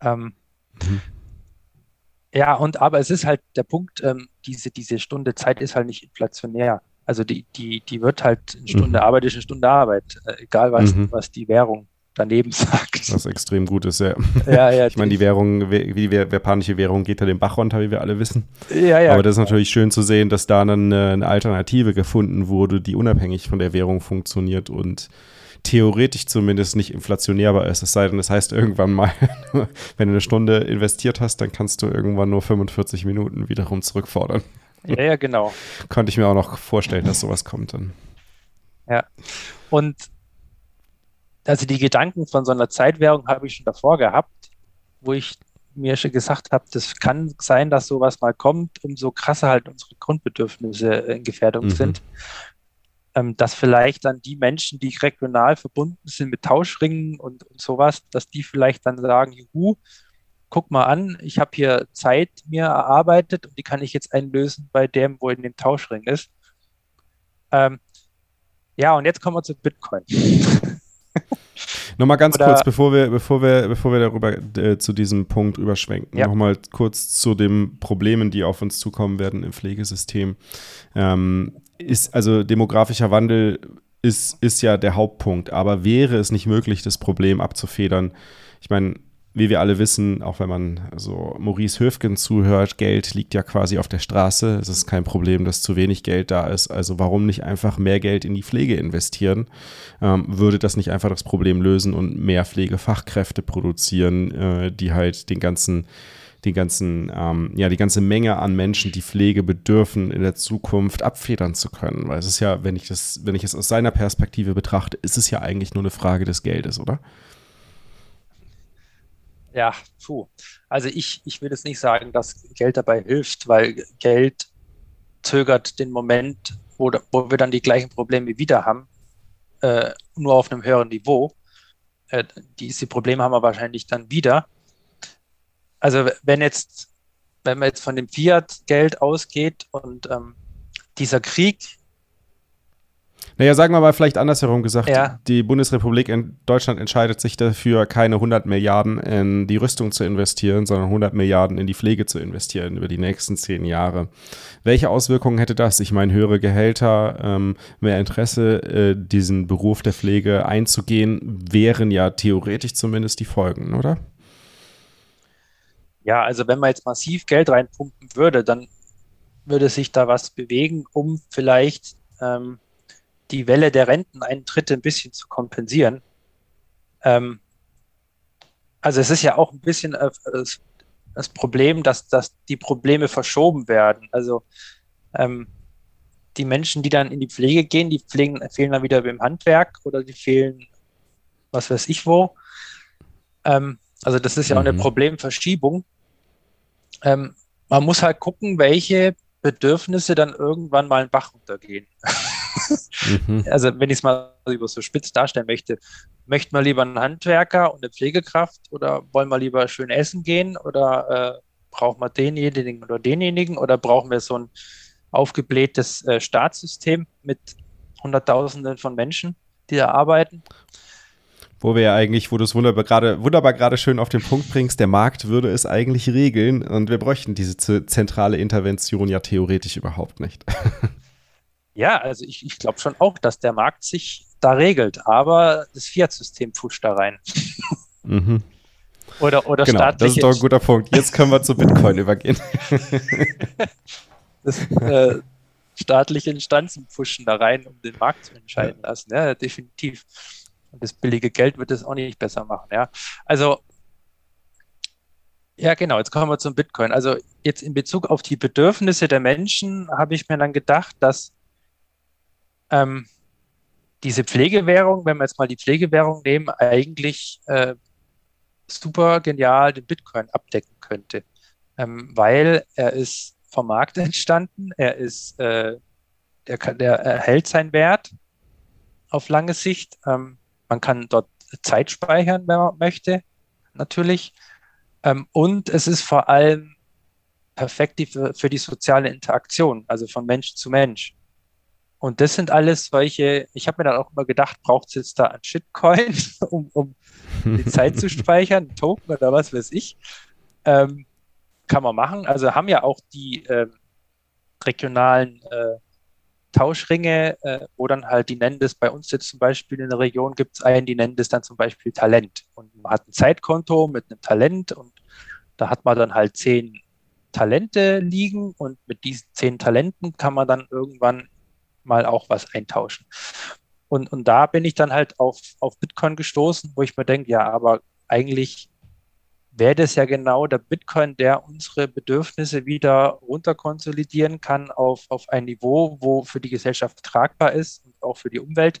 Ähm, mhm. Ja, und aber es ist halt der Punkt, ähm, diese, diese Stunde Zeit ist halt nicht inflationär. Also die, die, die wird halt eine Stunde mhm. Arbeit ist eine Stunde Arbeit, äh, egal was, mhm. was die Währung daneben sagt. Was extrem gut ist, ja. ja, ja ich meine, die Währung, wie die japanische Währung geht ja den Bach runter, wie wir alle wissen. Ja, ja. Aber das ist natürlich schön zu sehen, dass da dann eine, eine Alternative gefunden wurde, die unabhängig von der Währung funktioniert und theoretisch zumindest nicht inflationierbar ist. Es sei denn, das heißt irgendwann mal, wenn du eine Stunde investiert hast, dann kannst du irgendwann nur 45 Minuten wiederum zurückfordern. Ja, ja, genau. Könnte ich mir auch noch vorstellen, dass sowas kommt dann. Ja. Und also die Gedanken von so einer Zeitwährung habe ich schon davor gehabt, wo ich mir schon gesagt habe, das kann sein, dass sowas mal kommt, umso krasser halt unsere Grundbedürfnisse in Gefährdung mhm. sind. Ähm, dass vielleicht dann die Menschen, die regional verbunden sind mit Tauschringen und, und sowas, dass die vielleicht dann sagen, juhu, guck mal an, ich habe hier Zeit mir erarbeitet und die kann ich jetzt einlösen bei dem, wo in dem Tauschring ist. Ähm, ja, und jetzt kommen wir zu Bitcoin. Nochmal ganz Oder, kurz, bevor wir, bevor wir, bevor wir darüber äh, zu diesem Punkt überschwenken, ja. nochmal kurz zu den Problemen, die auf uns zukommen werden im Pflegesystem. Ähm, ist, also demografischer Wandel ist, ist ja der Hauptpunkt, aber wäre es nicht möglich, das Problem abzufedern? Ich meine, wie wir alle wissen, auch wenn man so Maurice Höfgen zuhört, Geld liegt ja quasi auf der Straße. Es ist kein Problem, dass zu wenig Geld da ist. Also warum nicht einfach mehr Geld in die Pflege investieren? Ähm, würde das nicht einfach das Problem lösen und mehr Pflegefachkräfte produzieren, äh, die halt den ganzen die ganzen, ähm, ja, die ganze Menge an Menschen, die Pflege bedürfen, in der Zukunft abfedern zu können. Weil es ist ja, wenn ich das, wenn ich es aus seiner Perspektive betrachte, ist es ja eigentlich nur eine Frage des Geldes, oder? Ja, puh. Also ich, ich will jetzt nicht sagen, dass Geld dabei hilft, weil Geld zögert den Moment, wo, wo wir dann die gleichen Probleme wieder haben, äh, nur auf einem höheren Niveau. Äh, diese Probleme haben wir wahrscheinlich dann wieder. Also wenn jetzt, wenn man jetzt von dem Fiat-Geld ausgeht und ähm, dieser Krieg naja, sagen wir mal vielleicht andersherum gesagt, ja. die Bundesrepublik in Deutschland entscheidet sich dafür, keine 100 Milliarden in die Rüstung zu investieren, sondern 100 Milliarden in die Pflege zu investieren über die nächsten zehn Jahre. Welche Auswirkungen hätte das? Ich meine, höhere Gehälter, ähm, mehr Interesse, äh, diesen Beruf der Pflege einzugehen, wären ja theoretisch zumindest die Folgen, oder? Ja, also wenn man jetzt massiv Geld reinpumpen würde, dann würde sich da was bewegen, um vielleicht ähm, die Welle der Renteneintritte ein bisschen zu kompensieren. Ähm, also es ist ja auch ein bisschen äh, das Problem, dass, dass die Probleme verschoben werden. Also ähm, die Menschen, die dann in die Pflege gehen, die pflegen, fehlen dann wieder im Handwerk oder die fehlen, was weiß ich wo. Ähm, also das ist ja auch eine mhm. Problemverschiebung. Ähm, man muss halt gucken, welche Bedürfnisse dann irgendwann mal einen Bach runtergehen. mhm. Also wenn ich es mal über so spitz darstellen möchte, möchten wir lieber einen Handwerker und eine Pflegekraft oder wollen wir lieber schön essen gehen oder äh, brauchen wir denjenigen oder denjenigen oder brauchen wir so ein aufgeblähtes äh, Staatssystem mit Hunderttausenden von Menschen, die da arbeiten? Wo wir ja eigentlich, wo du es wunderbar gerade wunderbar gerade schön auf den Punkt bringst, der Markt würde es eigentlich regeln und wir bräuchten diese zentrale Intervention ja theoretisch überhaupt nicht. Ja, also ich, ich glaube schon auch, dass der Markt sich da regelt, aber das Fiat-System pfuscht da rein. Mhm. Oder, oder genau, staatliche. Das ist doch ein guter Punkt. Jetzt können wir zu Bitcoin übergehen. das, äh, staatliche Instanzen pfuschen da rein, um den Markt zu entscheiden lassen. Ja, definitiv. Und das billige Geld wird es auch nicht besser machen. Ja, also ja, genau. Jetzt kommen wir zum Bitcoin. Also jetzt in Bezug auf die Bedürfnisse der Menschen habe ich mir dann gedacht, dass ähm, diese Pflegewährung, wenn wir jetzt mal die Pflegewährung nehmen, eigentlich äh, super genial den Bitcoin abdecken könnte, ähm, weil er ist vom Markt entstanden, er ist, äh, der, kann, der erhält seinen Wert auf lange Sicht. Ähm, man kann dort Zeit speichern, wenn man möchte, natürlich. Ähm, und es ist vor allem perfekt für, für die soziale Interaktion, also von Mensch zu Mensch. Und das sind alles solche, ich habe mir dann auch immer gedacht, braucht es jetzt da ein Shitcoin, um, um die Zeit zu speichern, ein Token oder was weiß ich. Ähm, kann man machen. Also haben ja auch die ähm, regionalen äh, Tauschringe, äh, wo dann halt, die nennen das bei uns jetzt zum Beispiel in der Region gibt es einen, die nennen das dann zum Beispiel Talent. Und man hat ein Zeitkonto mit einem Talent und da hat man dann halt zehn Talente liegen und mit diesen zehn Talenten kann man dann irgendwann mal auch was eintauschen. Und, und da bin ich dann halt auf, auf Bitcoin gestoßen, wo ich mir denke, ja, aber eigentlich wäre das ja genau der Bitcoin, der unsere Bedürfnisse wieder runterkonsolidieren kann auf, auf ein Niveau, wo für die Gesellschaft tragbar ist und auch für die Umwelt.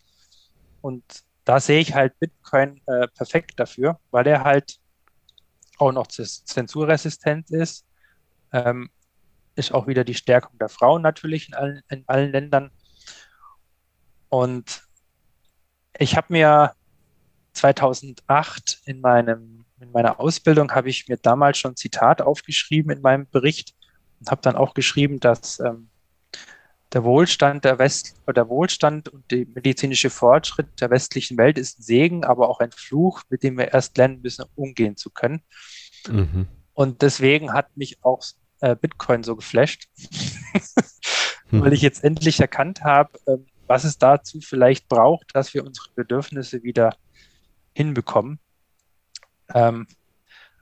Und da sehe ich halt Bitcoin äh, perfekt dafür, weil er halt auch noch zensurresistent ist. Ähm, ist auch wieder die Stärkung der Frauen natürlich in allen, in allen Ländern. Und ich habe mir 2008 in, meinem, in meiner Ausbildung habe ich mir damals schon ein Zitat aufgeschrieben in meinem Bericht und habe dann auch geschrieben, dass ähm, der Wohlstand der West der Wohlstand und der medizinische Fortschritt der westlichen Welt ist ein Segen, aber auch ein Fluch, mit dem wir erst lernen müssen, umgehen zu können. Mhm. Und deswegen hat mich auch äh, Bitcoin so geflasht, weil ich jetzt endlich erkannt habe, äh, was es dazu vielleicht braucht, dass wir unsere Bedürfnisse wieder hinbekommen. Ähm,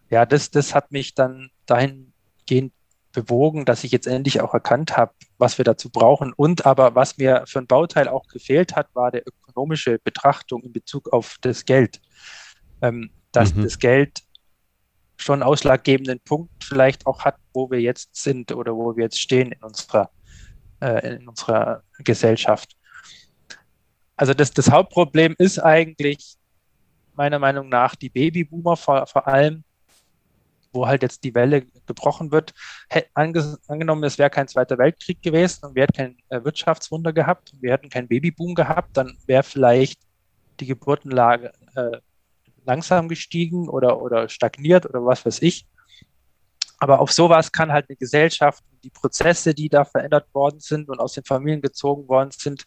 ja, das, das hat mich dann dahingehend bewogen, dass ich jetzt endlich auch erkannt habe, was wir dazu brauchen. Und aber was mir für ein Bauteil auch gefehlt hat, war der ökonomische Betrachtung in Bezug auf das Geld. Ähm, dass mhm. das Geld schon ausschlaggebenden Punkt vielleicht auch hat, wo wir jetzt sind oder wo wir jetzt stehen in unserer, äh, in unserer Gesellschaft. Also das, das Hauptproblem ist eigentlich meiner Meinung nach die Babyboomer vor, vor allem, wo halt jetzt die Welle gebrochen wird. Ange angenommen, es wäre kein Zweiter Weltkrieg gewesen und wir hätten kein äh, Wirtschaftswunder gehabt wir hätten keinen Babyboom gehabt, dann wäre vielleicht die Geburtenlage äh, langsam gestiegen oder, oder stagniert oder was weiß ich. Aber auf sowas kann halt eine Gesellschaft, die Prozesse, die da verändert worden sind und aus den Familien gezogen worden sind,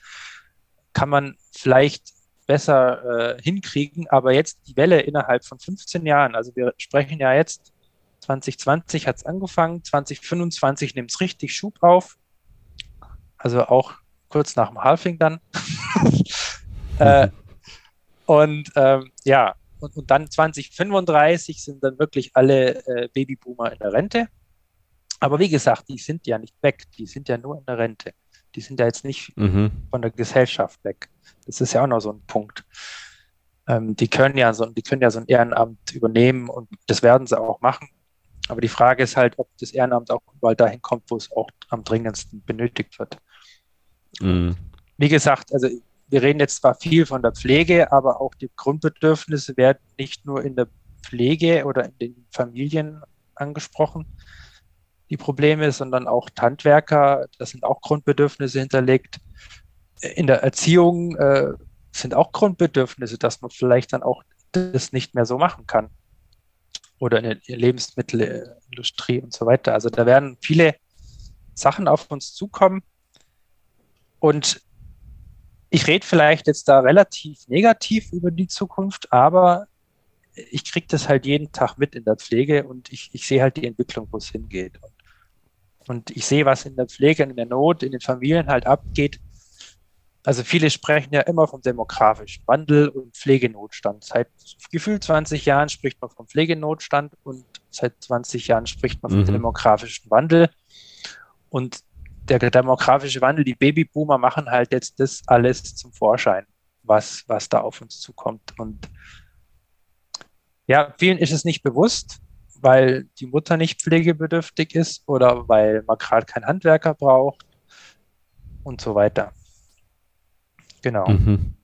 kann man vielleicht besser äh, hinkriegen. Aber jetzt die Welle innerhalb von 15 Jahren, also wir sprechen ja jetzt 2020 hat es angefangen, 2025 nimmt es richtig Schub auf. Also auch kurz nach dem Halving dann. äh, und ähm, ja, und, und, dann 2035 sind dann wirklich alle äh, Babyboomer in der Rente. Aber wie gesagt, die sind ja nicht weg, die sind ja nur in der Rente. Die sind ja jetzt nicht mhm. von der Gesellschaft weg. Das ist ja auch noch so ein Punkt. Ähm, die können ja so, die können ja so ein Ehrenamt übernehmen und das werden sie auch machen. Aber die Frage ist halt, ob das Ehrenamt auch überall dahin kommt, wo es auch am dringendsten benötigt wird. Mhm. Wie gesagt, also wir reden jetzt zwar viel von der Pflege, aber auch die Grundbedürfnisse werden nicht nur in der Pflege oder in den Familien angesprochen, die Probleme, sondern auch Handwerker, das sind auch Grundbedürfnisse hinterlegt. In der Erziehung äh, sind auch Grundbedürfnisse, dass man vielleicht dann auch das nicht mehr so machen kann oder in der Lebensmittelindustrie und so weiter. Also da werden viele Sachen auf uns zukommen. Und ich rede vielleicht jetzt da relativ negativ über die Zukunft, aber ich kriege das halt jeden Tag mit in der Pflege und ich, ich sehe halt die Entwicklung, wo es hingeht. Und, und ich sehe, was in der Pflege, in der Not, in den Familien halt abgeht. Also viele sprechen ja immer vom demografischen Wandel und Pflegenotstand. Seit gefühlt 20 Jahren spricht man vom Pflegenotstand und seit 20 Jahren spricht man vom mhm. demografischen Wandel. Und der demografische Wandel, die Babyboomer machen halt jetzt das alles zum Vorschein, was, was da auf uns zukommt. Und ja, vielen ist es nicht bewusst, weil die Mutter nicht pflegebedürftig ist oder weil man gerade keinen Handwerker braucht und so weiter. Genau. Mhm.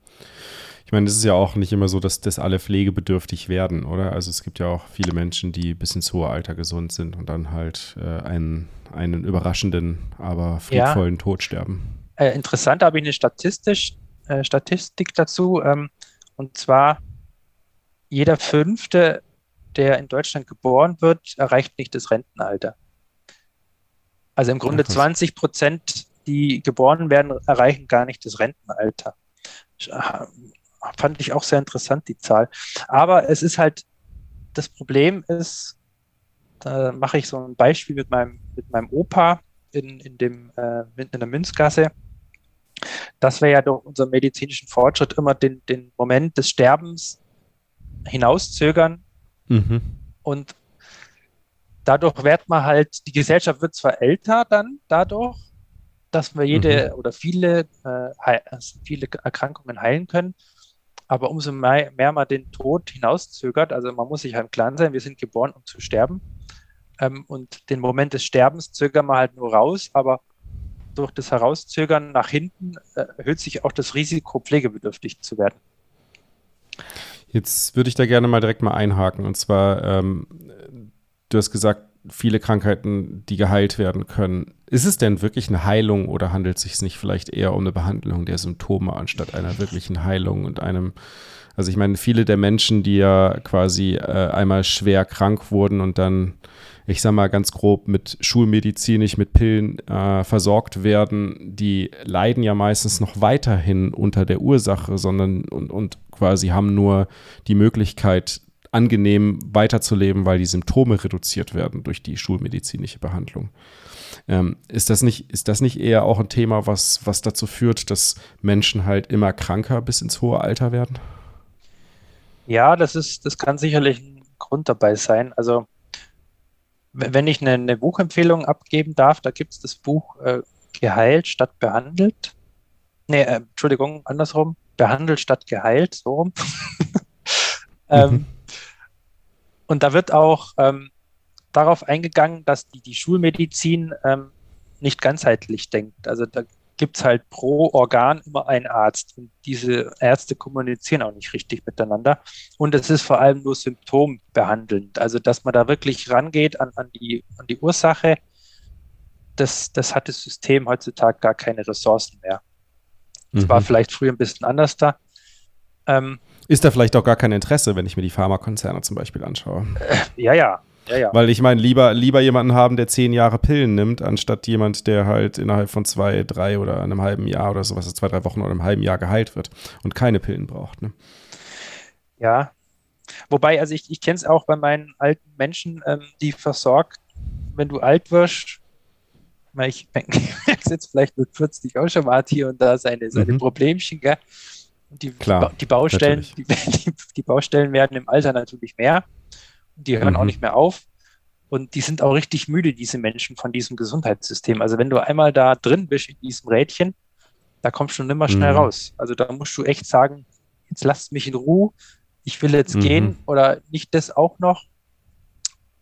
Ich meine, es ist ja auch nicht immer so, dass, dass alle pflegebedürftig werden, oder? Also es gibt ja auch viele Menschen, die bis ins hohe Alter gesund sind und dann halt äh, einen, einen überraschenden, aber friedvollen ja. Tod sterben. Äh, interessant habe ich eine Statistisch, äh, Statistik dazu. Ähm, und zwar jeder Fünfte, der in Deutschland geboren wird, erreicht nicht das Rentenalter. Also im Grunde ja, 20 Prozent die geboren werden, erreichen gar nicht das Rentenalter. Äh, fand ich auch sehr interessant, die Zahl. Aber es ist halt, das Problem ist, da mache ich so ein Beispiel mit meinem, mit meinem Opa in, in, dem, äh, in der Münzgasse, dass wir ja durch unseren medizinischen Fortschritt immer den, den Moment des Sterbens hinauszögern mhm. und dadurch wird man halt, die Gesellschaft wird zwar älter dann dadurch, dass wir jede mhm. oder viele, äh, also viele Erkrankungen heilen können. Aber umso mehr, mehr, man den Tod hinauszögert, also man muss sich halt klar sein, wir sind geboren, um zu sterben. Ähm, und den Moment des Sterbens zögern wir halt nur raus, aber durch das Herauszögern nach hinten äh, erhöht sich auch das Risiko, pflegebedürftig zu werden. Jetzt würde ich da gerne mal direkt mal einhaken. Und zwar, ähm, du hast gesagt, viele Krankheiten, die geheilt werden können. Ist es denn wirklich eine Heilung oder handelt es sich nicht vielleicht eher um eine Behandlung der Symptome anstatt einer wirklichen Heilung und einem, also ich meine, viele der Menschen, die ja quasi äh, einmal schwer krank wurden und dann, ich sag mal ganz grob, mit schulmedizinisch, mit Pillen äh, versorgt werden, die leiden ja meistens noch weiterhin unter der Ursache, sondern und, und quasi haben nur die Möglichkeit, angenehm weiterzuleben, weil die Symptome reduziert werden durch die schulmedizinische Behandlung. Ähm, ist, das nicht, ist das nicht eher auch ein Thema, was, was dazu führt, dass Menschen halt immer kranker bis ins hohe Alter werden? Ja, das ist, das kann sicherlich ein Grund dabei sein. Also, wenn ich eine, eine Buchempfehlung abgeben darf, da gibt es das Buch äh, Geheilt statt behandelt. Nee, äh, Entschuldigung, andersrum. Behandelt statt geheilt, so rum. ähm, mhm. Und da wird auch ähm, darauf eingegangen, dass die, die Schulmedizin ähm, nicht ganzheitlich denkt. Also da gibt es halt pro Organ immer einen Arzt und diese Ärzte kommunizieren auch nicht richtig miteinander. Und es ist vor allem nur symptombehandelnd. Also dass man da wirklich rangeht an, an, die, an die Ursache, das, das hat das System heutzutage gar keine Ressourcen mehr. Das mhm. war vielleicht früher ein bisschen anders da. Ähm, ist da vielleicht auch gar kein Interesse, wenn ich mir die Pharmakonzerne zum Beispiel anschaue. Äh, ja, ja. Ja, ja. Weil ich meine, lieber, lieber jemanden haben, der zehn Jahre Pillen nimmt, anstatt jemand, der halt innerhalb von zwei, drei oder einem halben Jahr oder sowas, zwei, drei Wochen oder einem halben Jahr geheilt wird und keine Pillen braucht. Ne? Ja. Wobei, also ich, ich kenne es auch bei meinen alten Menschen, ähm, die versorgt, wenn du alt wirst, ich merke jetzt vielleicht mit 40 auch schon mal hier und da seine, seine mhm. Problemchen, gell? Und die, Klar, die, Baustellen, die, die, die, Baustellen werden im Alter natürlich mehr. Die hören mhm. auch nicht mehr auf. Und die sind auch richtig müde, diese Menschen von diesem Gesundheitssystem. Also wenn du einmal da drin bist in diesem Rädchen, da kommst du nimmer schnell mhm. raus. Also da musst du echt sagen, jetzt lasst mich in Ruhe, ich will jetzt mhm. gehen oder nicht das auch noch.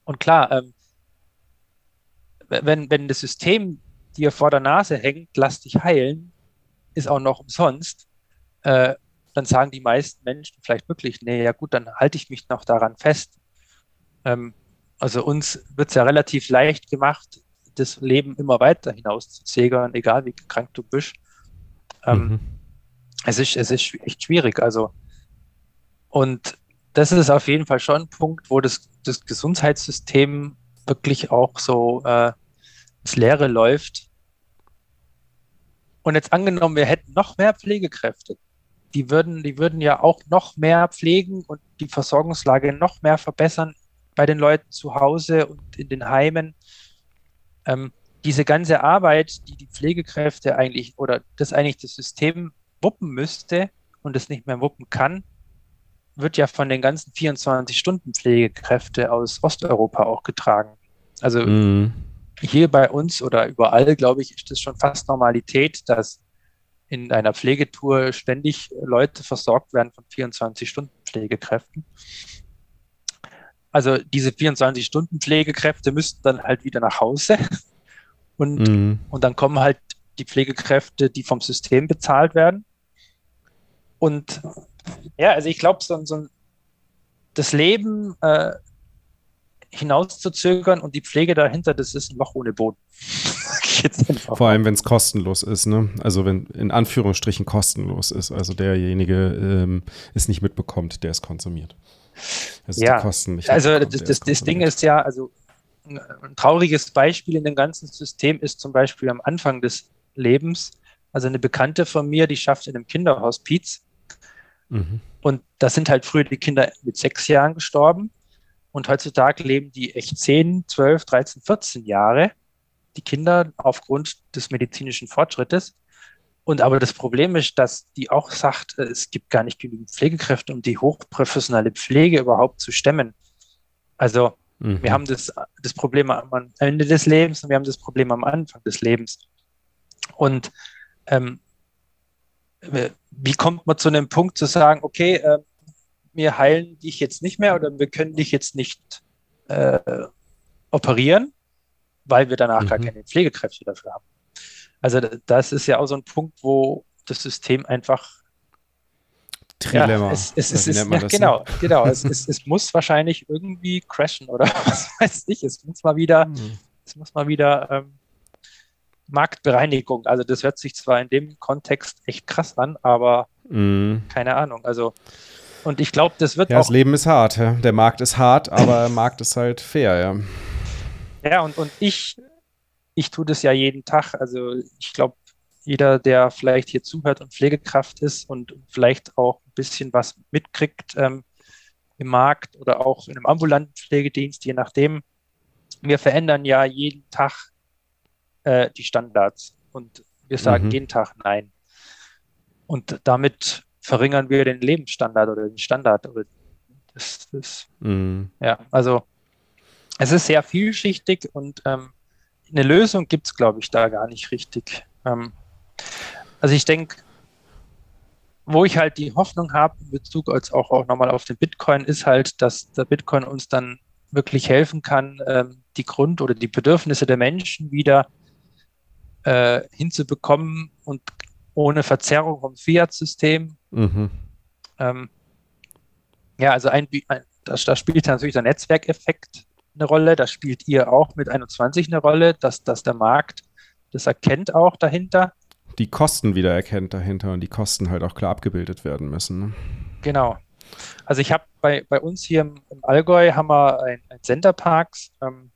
Und klar, ähm, wenn, wenn das System dir vor der Nase hängt, lass dich heilen, ist auch noch umsonst, äh, dann sagen die meisten Menschen vielleicht wirklich, nee, ja gut, dann halte ich mich noch daran fest. Ähm, also uns wird es ja relativ leicht gemacht, das Leben immer weiter hinaus zu zögern, egal wie krank du bist. Ähm, mhm. es, ist, es ist echt schwierig. Also, und das ist auf jeden Fall schon ein Punkt, wo das, das Gesundheitssystem wirklich auch so äh, ins Leere läuft. Und jetzt angenommen, wir hätten noch mehr Pflegekräfte, die würden, die würden ja auch noch mehr pflegen und die Versorgungslage noch mehr verbessern bei den Leuten zu Hause und in den Heimen. Ähm, diese ganze Arbeit, die die Pflegekräfte eigentlich oder das eigentlich das System wuppen müsste und es nicht mehr wuppen kann, wird ja von den ganzen 24-Stunden-Pflegekräfte aus Osteuropa auch getragen. Also mhm. hier bei uns oder überall, glaube ich, ist das schon fast Normalität, dass in einer Pflegetour ständig Leute versorgt werden von 24-Stunden-Pflegekräften. Also diese 24-Stunden-Pflegekräfte müssten dann halt wieder nach Hause und, mhm. und dann kommen halt die Pflegekräfte, die vom System bezahlt werden. Und ja, also ich glaube, so, so das Leben äh, hinauszuzögern und die Pflege dahinter, das ist ein Loch ohne Boden. Vor allem, wenn es kostenlos ist, ne? Also wenn in Anführungsstrichen kostenlos ist. Also derjenige ähm, es nicht mitbekommt, der es konsumiert. Also ja, Kosten nicht also das, das, das Ding ist ja, also ein trauriges Beispiel in dem ganzen System ist zum Beispiel am Anfang des Lebens, also eine Bekannte von mir, die schafft in einem Kinderhospiz. Mhm. Und da sind halt früher die Kinder mit sechs Jahren gestorben. Und heutzutage leben die echt 10, 12, 13, 14 Jahre die Kinder aufgrund des medizinischen Fortschrittes. Und aber das Problem ist, dass die auch sagt, äh, es gibt gar nicht genügend Pflegekräfte, um die hochprofessionelle Pflege überhaupt zu stemmen. Also mhm. wir haben das, das Problem am Ende des Lebens und wir haben das Problem am Anfang des Lebens. Und ähm, wie kommt man zu einem Punkt zu sagen, okay, äh, wir heilen dich jetzt nicht mehr oder wir können dich jetzt nicht äh, operieren, weil wir danach mhm. gar keine Pflegekräfte dafür haben. Also das ist ja auch so ein Punkt, wo das System einfach Trilemma. Ja, es, es, es ist, ja, genau, genau. es, es, es muss wahrscheinlich irgendwie crashen oder was weiß ich. Es muss mal wieder, mhm. es muss mal wieder ähm, Marktbereinigung. Also das hört sich zwar in dem Kontext echt krass an, aber mhm. keine Ahnung. Also und ich glaube, das wird ja, auch. Das Leben ist hart. Ja. Der Markt ist hart, aber der Markt ist halt fair, ja. Ja, und, und ich, ich tue das ja jeden Tag. Also ich glaube, jeder, der vielleicht hier zuhört und Pflegekraft ist und vielleicht auch ein bisschen was mitkriegt ähm, im Markt oder auch in einem ambulanten Pflegedienst, je nachdem. Wir verändern ja jeden Tag äh, die Standards und wir sagen mhm. jeden Tag Nein. Und damit verringern wir den Lebensstandard oder den Standard. Das, das, mhm. Ja, also es ist sehr vielschichtig und ähm, eine Lösung gibt es, glaube ich, da gar nicht richtig. Ähm, also ich denke, wo ich halt die Hoffnung habe, in Bezug als auch, auch nochmal auf den Bitcoin, ist halt, dass der Bitcoin uns dann wirklich helfen kann, ähm, die Grund- oder die Bedürfnisse der Menschen wieder äh, hinzubekommen und ohne Verzerrung vom Fiat-System. Mhm. Ähm, ja, also ein, ein das spielt natürlich der Netzwerkeffekt eine Rolle, das spielt ihr auch mit 21 eine Rolle, dass, dass der Markt das erkennt auch dahinter die Kosten wieder erkennt dahinter und die Kosten halt auch klar abgebildet werden müssen. Ne? Genau. Also ich habe bei, bei uns hier im, im, Allgäu haben wir ein, ein Centerparks, ähm,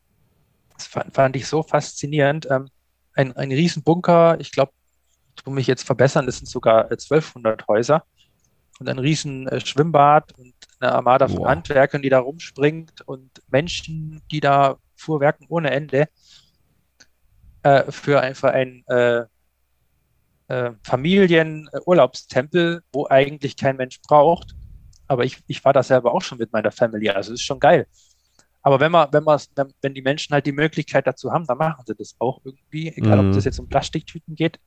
das fand, fand, ich so faszinierend, ähm, ein, ein Riesenbunker, ich glaube, ich muss mich jetzt verbessern, das sind sogar 1200 Häuser und ein riesen äh, Schwimmbad und eine Armada von wow. Handwerkern, die da rumspringt und Menschen, die da fuhrwerken ohne Ende äh, für ein, für ein äh, äh, Familienurlaubstempel, wo eigentlich kein Mensch braucht. Aber ich, ich war da selber auch schon mit meiner Familie, also ist schon geil. Aber wenn man, wenn man, wenn die Menschen halt die Möglichkeit dazu haben, dann machen sie das auch irgendwie, egal mhm. ob das jetzt um Plastiktüten geht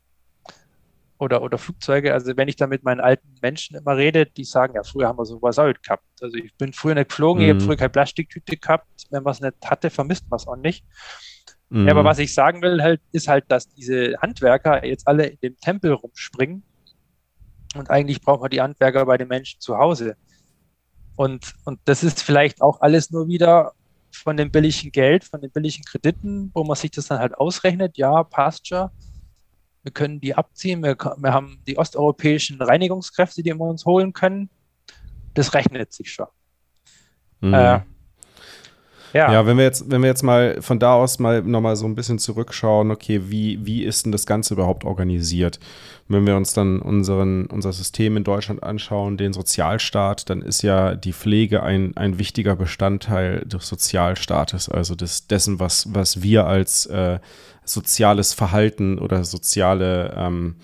oder, oder Flugzeuge. Also wenn ich da mit meinen alten Menschen immer rede, die sagen, ja, früher haben wir sowas auch gehabt. Also ich bin früher nicht geflogen, mhm. ich habe früher keine Plastiktüte gehabt. Wenn man es nicht hatte, vermisst man es auch nicht. Mhm. Ja, aber was ich sagen will, halt, ist halt, dass diese Handwerker jetzt alle in dem Tempel rumspringen. Und eigentlich braucht man die Handwerker bei den Menschen zu Hause. Und, und das ist vielleicht auch alles nur wieder von dem billigen Geld, von den billigen Krediten, wo man sich das dann halt ausrechnet. Ja, passt schon. Wir können die abziehen. Wir, wir haben die osteuropäischen Reinigungskräfte, die wir uns holen können. Das rechnet sich schon. Mhm. Äh, ja. ja, wenn wir jetzt, wenn wir jetzt mal von da aus mal nochmal so ein bisschen zurückschauen, okay, wie, wie ist denn das Ganze überhaupt organisiert? Wenn wir uns dann unseren, unser System in Deutschland anschauen, den Sozialstaat, dann ist ja die Pflege ein, ein wichtiger Bestandteil des Sozialstaates, also des, dessen, was, was wir als äh, soziales Verhalten oder soziale ähm,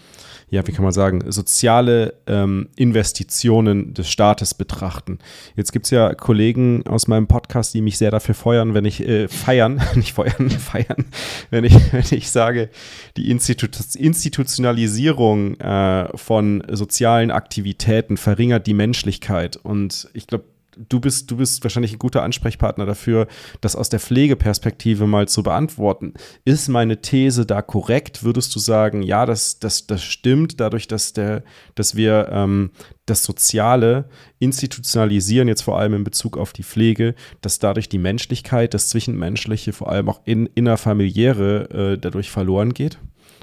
ja, wie kann man sagen, soziale ähm, Investitionen des Staates betrachten. Jetzt gibt es ja Kollegen aus meinem Podcast, die mich sehr dafür feuern, wenn ich äh, feiern, nicht feuern, feiern, wenn ich, wenn ich sage, die Institu Institutionalisierung äh, von sozialen Aktivitäten verringert die Menschlichkeit. Und ich glaube, du bist, du bist wahrscheinlich ein guter Ansprechpartner dafür, das aus der Pflegeperspektive mal zu beantworten. Ist meine These da korrekt? Würdest du sagen, ja, das, das, das stimmt, dadurch, dass, der, dass wir ähm, das Soziale institutionalisieren, jetzt vor allem in Bezug auf die Pflege, dass dadurch die Menschlichkeit, das Zwischenmenschliche, vor allem auch in, innerfamiliäre, äh, dadurch verloren geht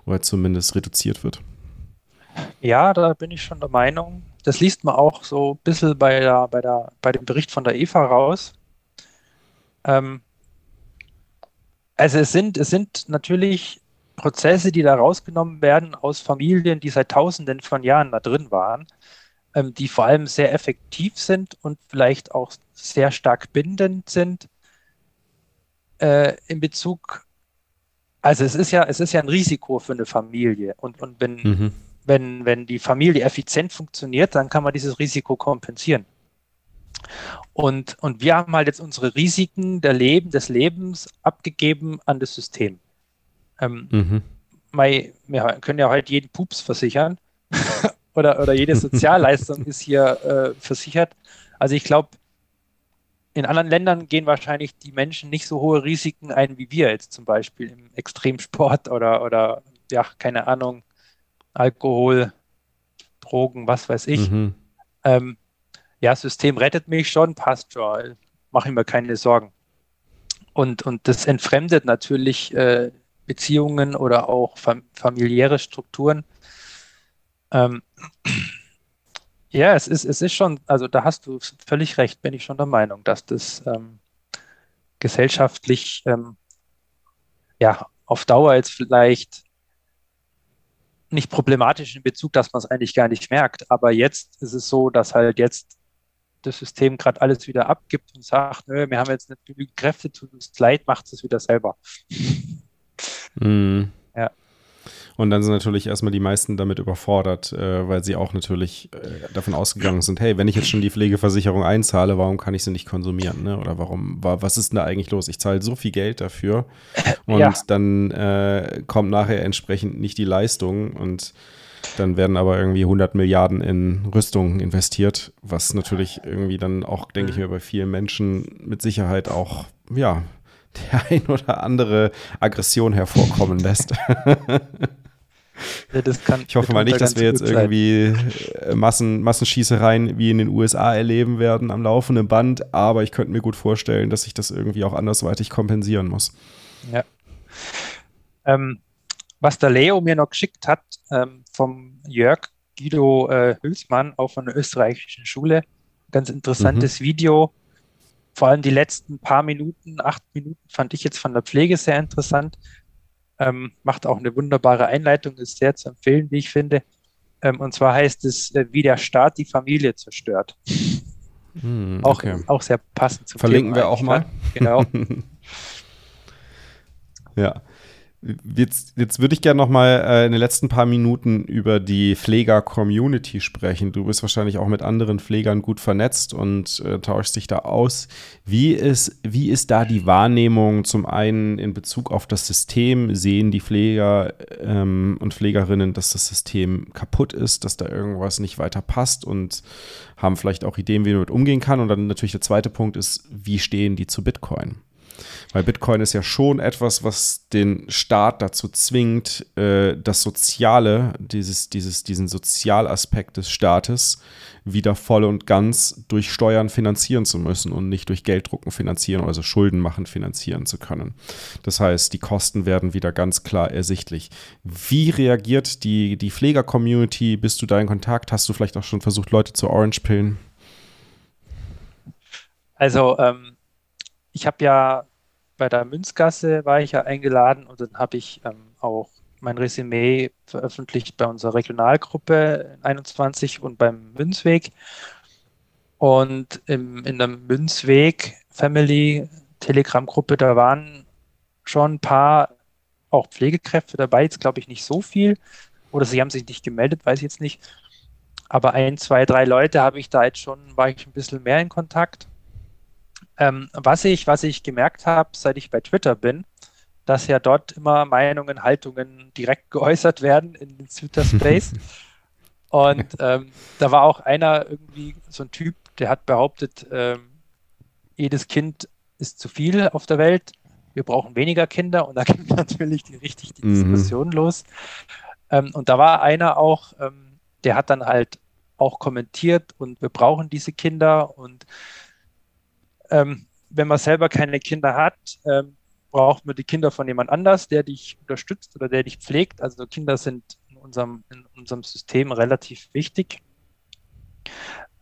oder zumindest reduziert wird? Ja, da bin ich schon der Meinung. Das liest man auch so ein bisschen bei, der, bei, der, bei dem Bericht von der EVA raus. Ähm, also es sind, es sind natürlich Prozesse, die da rausgenommen werden aus Familien, die seit Tausenden von Jahren da drin waren, ähm, die vor allem sehr effektiv sind und vielleicht auch sehr stark bindend sind äh, in Bezug. Also es ist ja, es ist ja ein Risiko für eine Familie und, und wenn mhm wenn, wenn die Familie effizient funktioniert, dann kann man dieses Risiko kompensieren. Und, und wir haben halt jetzt unsere Risiken der Leben, des Lebens abgegeben an das System. Ähm, mhm. Wir können ja heute jeden Pups versichern oder, oder jede Sozialleistung ist hier äh, versichert. Also ich glaube, in anderen Ländern gehen wahrscheinlich die Menschen nicht so hohe Risiken ein wie wir jetzt zum Beispiel im Extremsport oder, oder ja, keine Ahnung, Alkohol, Drogen, was weiß ich. Mhm. Ähm, ja, System rettet mich schon, passt schon, mache ich mir keine Sorgen. Und, und das entfremdet natürlich äh, Beziehungen oder auch fam familiäre Strukturen. Ähm, ja, es ist, es ist schon, also da hast du völlig recht, bin ich schon der Meinung, dass das ähm, gesellschaftlich ähm, ja auf Dauer jetzt vielleicht nicht problematisch in Bezug, dass man es eigentlich gar nicht merkt. Aber jetzt ist es so, dass halt jetzt das System gerade alles wieder abgibt und sagt, nö, wir haben jetzt nicht genügend Kräfte, tut uns leid, macht es wieder selber. Mhm. Und dann sind natürlich erstmal die meisten damit überfordert, äh, weil sie auch natürlich äh, davon ausgegangen sind, hey, wenn ich jetzt schon die Pflegeversicherung einzahle, warum kann ich sie nicht konsumieren? Ne? Oder warum, wa, was ist denn da eigentlich los? Ich zahle so viel Geld dafür und ja. dann äh, kommt nachher entsprechend nicht die Leistung und dann werden aber irgendwie 100 Milliarden in Rüstungen investiert, was natürlich irgendwie dann auch, denke ich mir, bei vielen Menschen mit Sicherheit auch, ja, der ein oder andere Aggression hervorkommen lässt. Ja, kann, ich hoffe mal nicht, dass wir jetzt irgendwie äh, Massen, Massenschießereien wie in den USA erleben werden am laufenden Band, aber ich könnte mir gut vorstellen, dass sich das irgendwie auch andersweitig kompensieren muss. Ja. Ähm, was der Leo mir noch geschickt hat, ähm, vom Jörg Guido äh, Hülsmann, auch von der österreichischen Schule, ganz interessantes mhm. Video. Vor allem die letzten paar Minuten, acht Minuten, fand ich jetzt von der Pflege sehr interessant. Ähm, macht auch eine wunderbare Einleitung, ist sehr zu empfehlen, wie ich finde. Ähm, und zwar heißt es, äh, wie der Staat die Familie zerstört. Hm, okay. auch, auch sehr passend zum Verlinken Thema wir auch mal. Genau. ja. Jetzt, jetzt würde ich gerne noch mal äh, in den letzten paar Minuten über die Pfleger-Community sprechen. Du bist wahrscheinlich auch mit anderen Pflegern gut vernetzt und äh, tauschst dich da aus. Wie ist, wie ist da die Wahrnehmung zum einen in Bezug auf das System? Sehen die Pfleger ähm, und Pflegerinnen, dass das System kaputt ist, dass da irgendwas nicht weiter passt und haben vielleicht auch Ideen, wie man damit umgehen kann? Und dann natürlich der zweite Punkt ist, wie stehen die zu Bitcoin? Weil Bitcoin ist ja schon etwas, was den Staat dazu zwingt, äh, das Soziale, dieses, dieses, diesen Sozialaspekt des Staates wieder voll und ganz durch Steuern finanzieren zu müssen und nicht durch Gelddrucken finanzieren, also Schulden machen finanzieren zu können. Das heißt, die Kosten werden wieder ganz klar ersichtlich. Wie reagiert die, die Pfleger-Community? Bist du da in Kontakt? Hast du vielleicht auch schon versucht, Leute zu Orange-Pillen? Also, ähm, ich habe ja bei der Münzgasse war ich ja eingeladen und dann habe ich ähm, auch mein Resümee veröffentlicht bei unserer Regionalgruppe 21 und beim Münzweg. Und im, in der Münzweg Family Telegram-Gruppe, da waren schon ein paar auch Pflegekräfte dabei, jetzt glaube ich nicht so viel. Oder sie haben sich nicht gemeldet, weiß ich jetzt nicht. Aber ein, zwei, drei Leute habe ich da jetzt schon, war ich ein bisschen mehr in Kontakt. Ähm, was, ich, was ich gemerkt habe, seit ich bei Twitter bin, dass ja dort immer Meinungen, Haltungen direkt geäußert werden in den Twitter Space. Und ähm, da war auch einer irgendwie so ein Typ, der hat behauptet, ähm, jedes Kind ist zu viel auf der Welt, wir brauchen weniger Kinder und da ging natürlich die, richtig die mhm. Diskussion los. Ähm, und da war einer auch, ähm, der hat dann halt auch kommentiert und wir brauchen diese Kinder und ähm, wenn man selber keine Kinder hat, ähm, braucht man die Kinder von jemand anders, der dich unterstützt oder der dich pflegt. Also Kinder sind in unserem, in unserem System relativ wichtig.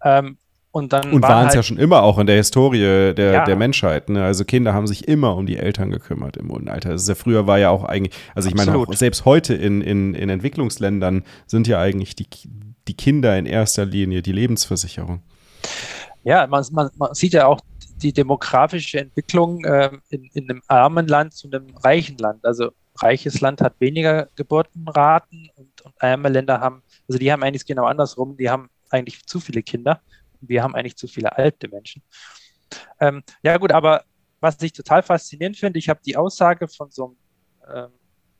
Ähm, und dann und waren es halt, ja schon immer auch in der Historie der, ja. der Menschheit. Ne? Also Kinder haben sich immer um die Eltern gekümmert im Alter. Also früher war ja auch eigentlich, also ich Absolut. meine, selbst heute in, in, in Entwicklungsländern sind ja eigentlich die, die Kinder in erster Linie die Lebensversicherung. Ja, man, man, man sieht ja auch die demografische Entwicklung äh, in, in einem armen Land zu einem reichen Land. Also reiches Land hat weniger Geburtenraten und, und arme Länder haben, also die haben eigentlich genau andersrum, die haben eigentlich zu viele Kinder und wir haben eigentlich zu viele alte Menschen. Ähm, ja gut, aber was ich total faszinierend finde, ich habe die Aussage von so einem ähm,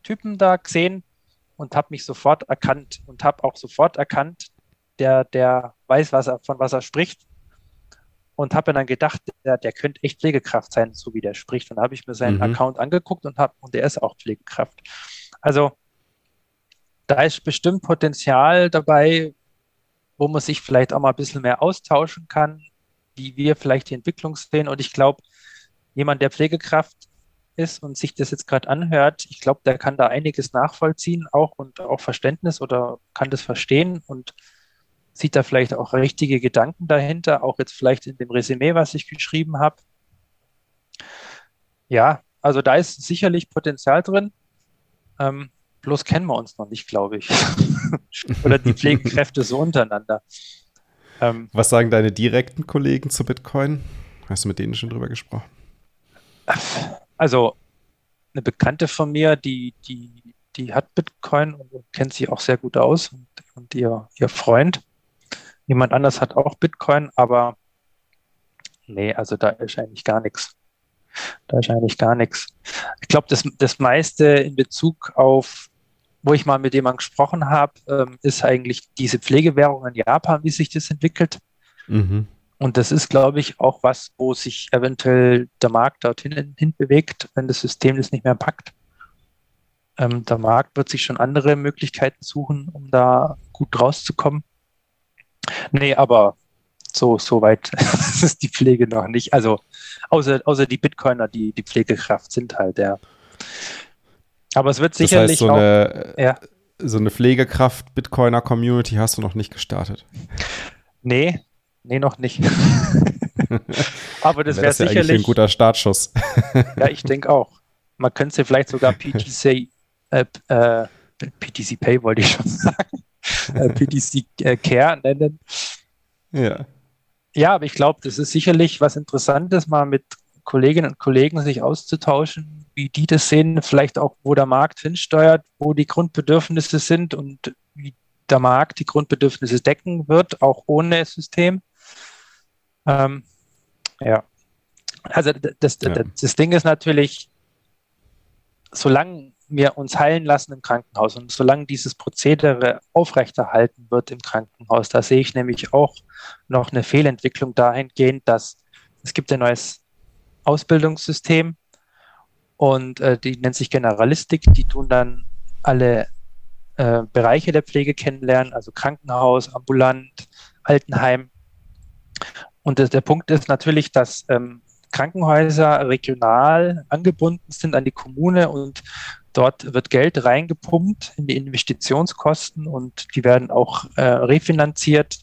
Typen da gesehen und habe mich sofort erkannt und habe auch sofort erkannt, der, der weiß, was er, von was er spricht und habe mir dann gedacht, der, der könnte echt Pflegekraft sein, so wie der spricht. Und habe ich mir seinen mhm. Account angeguckt und habe, und der ist auch Pflegekraft. Also da ist bestimmt Potenzial dabei, wo man sich vielleicht auch mal ein bisschen mehr austauschen kann, wie wir vielleicht die Entwicklung sehen. Und ich glaube, jemand, der Pflegekraft ist und sich das jetzt gerade anhört, ich glaube, der kann da einiges nachvollziehen auch und auch Verständnis oder kann das verstehen und sieht da vielleicht auch richtige Gedanken dahinter, auch jetzt vielleicht in dem Resümee, was ich geschrieben habe. Ja, also da ist sicherlich Potenzial drin. Ähm, bloß kennen wir uns noch nicht, glaube ich. Oder die Pflegekräfte so untereinander. Ähm, Was sagen deine direkten Kollegen zu Bitcoin? Hast du mit denen schon drüber gesprochen? Also eine Bekannte von mir, die, die, die hat Bitcoin und kennt sich auch sehr gut aus und, und ihr, ihr Freund. Jemand anders hat auch Bitcoin, aber nee, also da ist eigentlich gar nichts. Da ist eigentlich gar nichts. Ich glaube, das, das meiste in Bezug auf, wo ich mal mit jemandem gesprochen habe, ähm, ist eigentlich diese Pflegewährung in Japan, wie sich das entwickelt. Mhm. Und das ist, glaube ich, auch was, wo sich eventuell der Markt dorthin hin bewegt, wenn das System das nicht mehr packt. Ähm, der Markt wird sich schon andere Möglichkeiten suchen, um da gut rauszukommen. Nee, aber so, so weit ist die Pflege noch nicht. Also außer, außer die Bitcoiner, die die Pflegekraft sind halt, ja. Aber es wird sicherlich das heißt, so auch, eine, ja. so eine Pflegekraft-Bitcoiner-Community hast du noch nicht gestartet. Nee, nee, noch nicht. Aber das wäre wär sicherlich ein guter Startschuss. ja, ich denke auch. Man könnte vielleicht sogar PTC, äh, äh, PTC Pay wollte ich schon sagen, äh, PTC äh, Care nennen. Ja. Ja, aber ich glaube, das ist sicherlich was Interessantes, mal mit Kolleginnen und Kollegen sich auszutauschen, wie die das sehen, vielleicht auch, wo der Markt hinsteuert, wo die Grundbedürfnisse sind und wie der Markt die Grundbedürfnisse decken wird, auch ohne System. Ähm, ja. Also das, ja. Das Ding ist natürlich, solange wir uns heilen lassen im Krankenhaus und solange dieses Prozedere aufrechterhalten wird im Krankenhaus, da sehe ich nämlich auch noch eine Fehlentwicklung dahingehend, dass es gibt ein neues Ausbildungssystem und äh, die nennt sich Generalistik, die tun dann alle äh, Bereiche der Pflege kennenlernen, also Krankenhaus, ambulant, Altenheim. Und der Punkt ist natürlich, dass ähm, Krankenhäuser regional angebunden sind an die Kommune und dort wird Geld reingepumpt in die Investitionskosten und die werden auch äh, refinanziert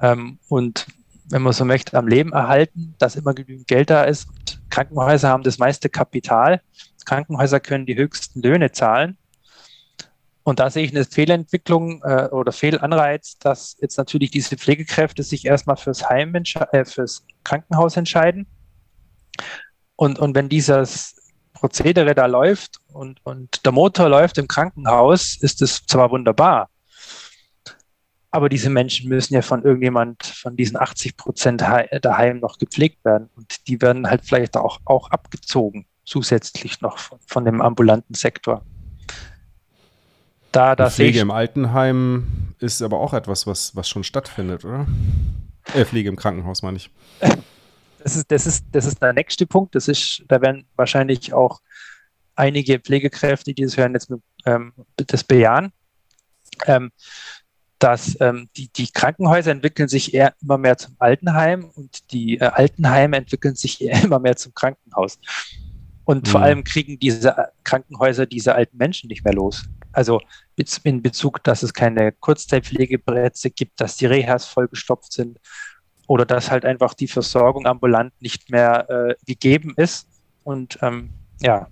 ähm, und wenn man so möchte, am Leben erhalten, dass immer genügend Geld da ist. Und Krankenhäuser haben das meiste Kapital. Krankenhäuser können die höchsten Löhne zahlen. Und da sehe ich eine Fehlentwicklung äh, oder Fehlanreiz, dass jetzt natürlich diese Pflegekräfte sich erstmal fürs Heim, äh, fürs Krankenhaus entscheiden. Und, und wenn dieses Prozedere da läuft und, und der Motor läuft im Krankenhaus, ist es zwar wunderbar, aber diese Menschen müssen ja von irgendjemand von diesen 80 Prozent daheim noch gepflegt werden. Und die werden halt vielleicht auch, auch abgezogen, zusätzlich noch von, von dem ambulanten Sektor. Da, da Pflege im Altenheim ist aber auch etwas, was, was schon stattfindet, oder? Äh, Pflege im Krankenhaus, meine ich. Das ist, das, ist, das ist der nächste Punkt. Das ist, da werden wahrscheinlich auch einige Pflegekräfte, die das hören, jetzt ähm, das bejahen. Ähm, dass ähm, die, die Krankenhäuser entwickeln sich eher immer mehr zum Altenheim und die äh, Altenheime entwickeln sich eher immer mehr zum Krankenhaus. Und mhm. vor allem kriegen diese äh, Krankenhäuser diese alten Menschen nicht mehr los. Also in Bezug, dass es keine Kurzzeitpflegeplätze gibt, dass die Rehas vollgestopft sind oder dass halt einfach die Versorgung ambulant nicht mehr äh, gegeben ist. Und ähm, ja,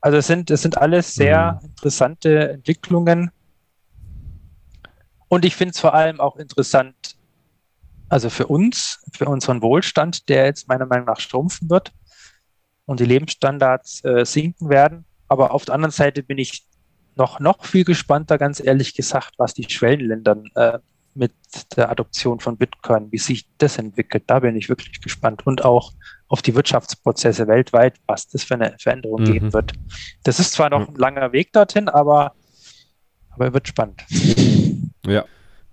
also es sind, es sind alles sehr mhm. interessante Entwicklungen, und ich finde es vor allem auch interessant, also für uns, für unseren Wohlstand, der jetzt meiner Meinung nach schrumpfen wird und die Lebensstandards äh, sinken werden. Aber auf der anderen Seite bin ich noch, noch viel gespannter, ganz ehrlich gesagt, was die Schwellenländern äh, mit der Adoption von Bitcoin, wie sich das entwickelt. Da bin ich wirklich gespannt. Und auch auf die Wirtschaftsprozesse weltweit, was das für eine Veränderung mhm. geben wird. Das ist zwar noch ein langer Weg dorthin, aber, aber wird spannend. Ja.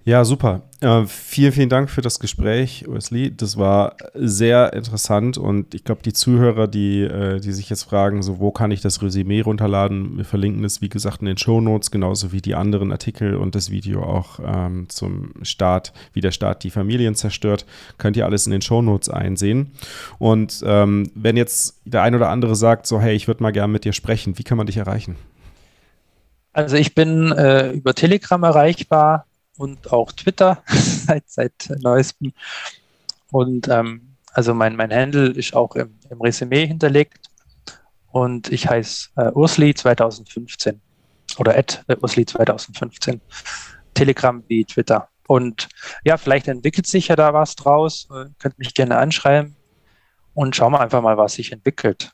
Ja, super. Äh, vielen, vielen Dank für das Gespräch, Wesley. Das war sehr interessant und ich glaube, die Zuhörer, die, äh, die sich jetzt fragen, so wo kann ich das Resümee runterladen, wir verlinken es, wie gesagt, in den Show Notes, genauso wie die anderen Artikel und das Video auch ähm, zum Start, wie der Staat die Familien zerstört, könnt ihr alles in den Show Notes einsehen. Und ähm, wenn jetzt der ein oder andere sagt, so hey, ich würde mal gerne mit dir sprechen, wie kann man dich erreichen? Also ich bin äh, über Telegram erreichbar und auch Twitter seit, seit neuestem. Und ähm, also mein, mein Handle ist auch im, im Resümee hinterlegt. Und ich heiße äh, Ursli 2015 oder at äh, Ursli 2015. Telegram wie Twitter. Und ja, vielleicht entwickelt sich ja da was draus. Äh, könnt mich gerne anschreiben und schauen wir einfach mal, was sich entwickelt.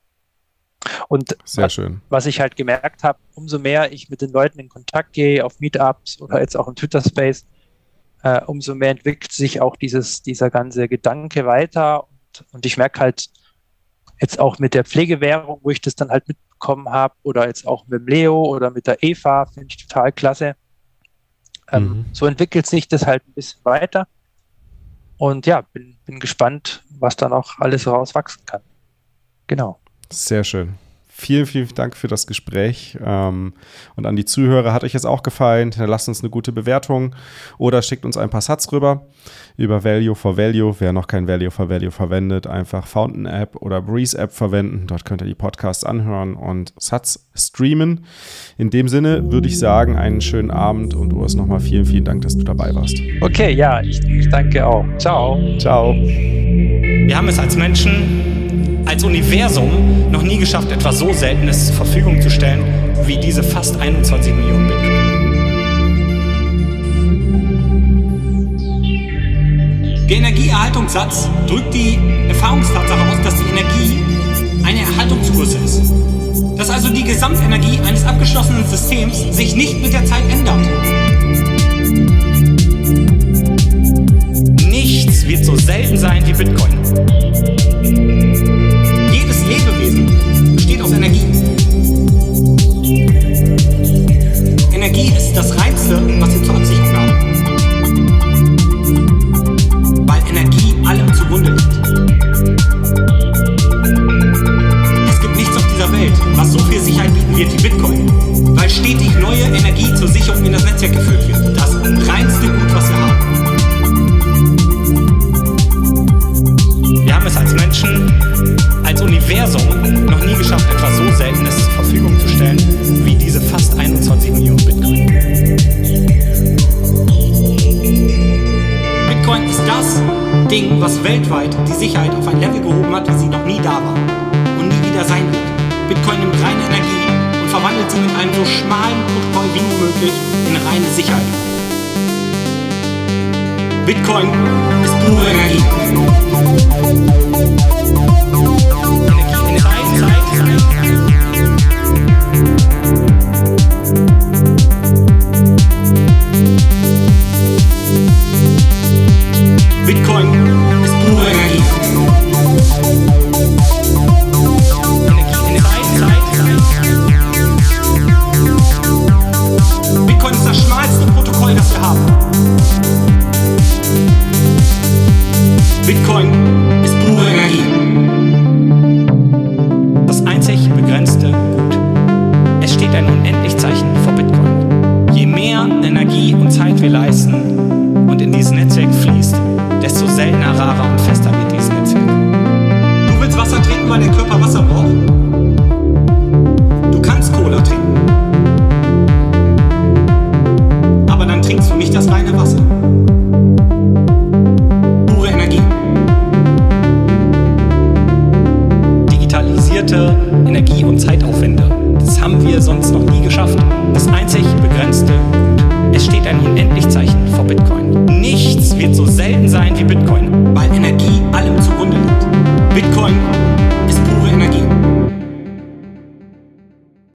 Und Sehr schön. was ich halt gemerkt habe, umso mehr ich mit den Leuten in Kontakt gehe, auf Meetups oder jetzt auch im Twitter-Space, äh, umso mehr entwickelt sich auch dieses, dieser ganze Gedanke weiter. Und, und ich merke halt jetzt auch mit der Pflegewährung, wo ich das dann halt mitbekommen habe, oder jetzt auch mit dem Leo oder mit der Eva, finde ich total klasse. Ähm, mhm. So entwickelt sich das halt ein bisschen weiter. Und ja, bin, bin gespannt, was da noch alles rauswachsen kann. Genau. Sehr schön. Vielen, vielen Dank für das Gespräch. Ähm, und an die Zuhörer, hat euch jetzt auch gefallen? Lasst uns eine gute Bewertung oder schickt uns ein paar Satz rüber über Value for Value. Wer noch kein Value for Value verwendet, einfach Fountain App oder Breeze App verwenden. Dort könnt ihr die Podcasts anhören und Satz streamen. In dem Sinne würde ich sagen, einen schönen Abend und Urs nochmal vielen, vielen Dank, dass du dabei warst. Okay, ja, ich, ich danke auch. Ciao. Ciao. Wir haben es als Menschen als Universum noch nie geschafft, etwas so Seltenes zur Verfügung zu stellen wie diese fast 21 Millionen Bitcoin. Der Energieerhaltungssatz drückt die Erfahrungstatsache aus, dass die Energie eine Erhaltungsgröße ist. Dass also die Gesamtenergie eines abgeschlossenen Systems sich nicht mit der Zeit ändert. Nichts wird so selten sein wie Bitcoin. Aus Energie. Energie ist das Reinste, was wir zur Absicherung haben. Weil Energie allem zugrunde liegt. Es gibt nichts auf dieser Welt, was so viel Sicherheit bieten wird wie Bitcoin. Weil stetig neue Energie zur Sicherung in das Netzwerk geführt wird. Das Sicherheit auf ein Level gehoben hat, wie sie noch nie da war und nie wieder sein wird. Bitcoin nimmt reine Energie und verwandelt sie mit einem so schmalen Protokoll wie nur möglich in reine Sicherheit. Bitcoin ist pure Energie.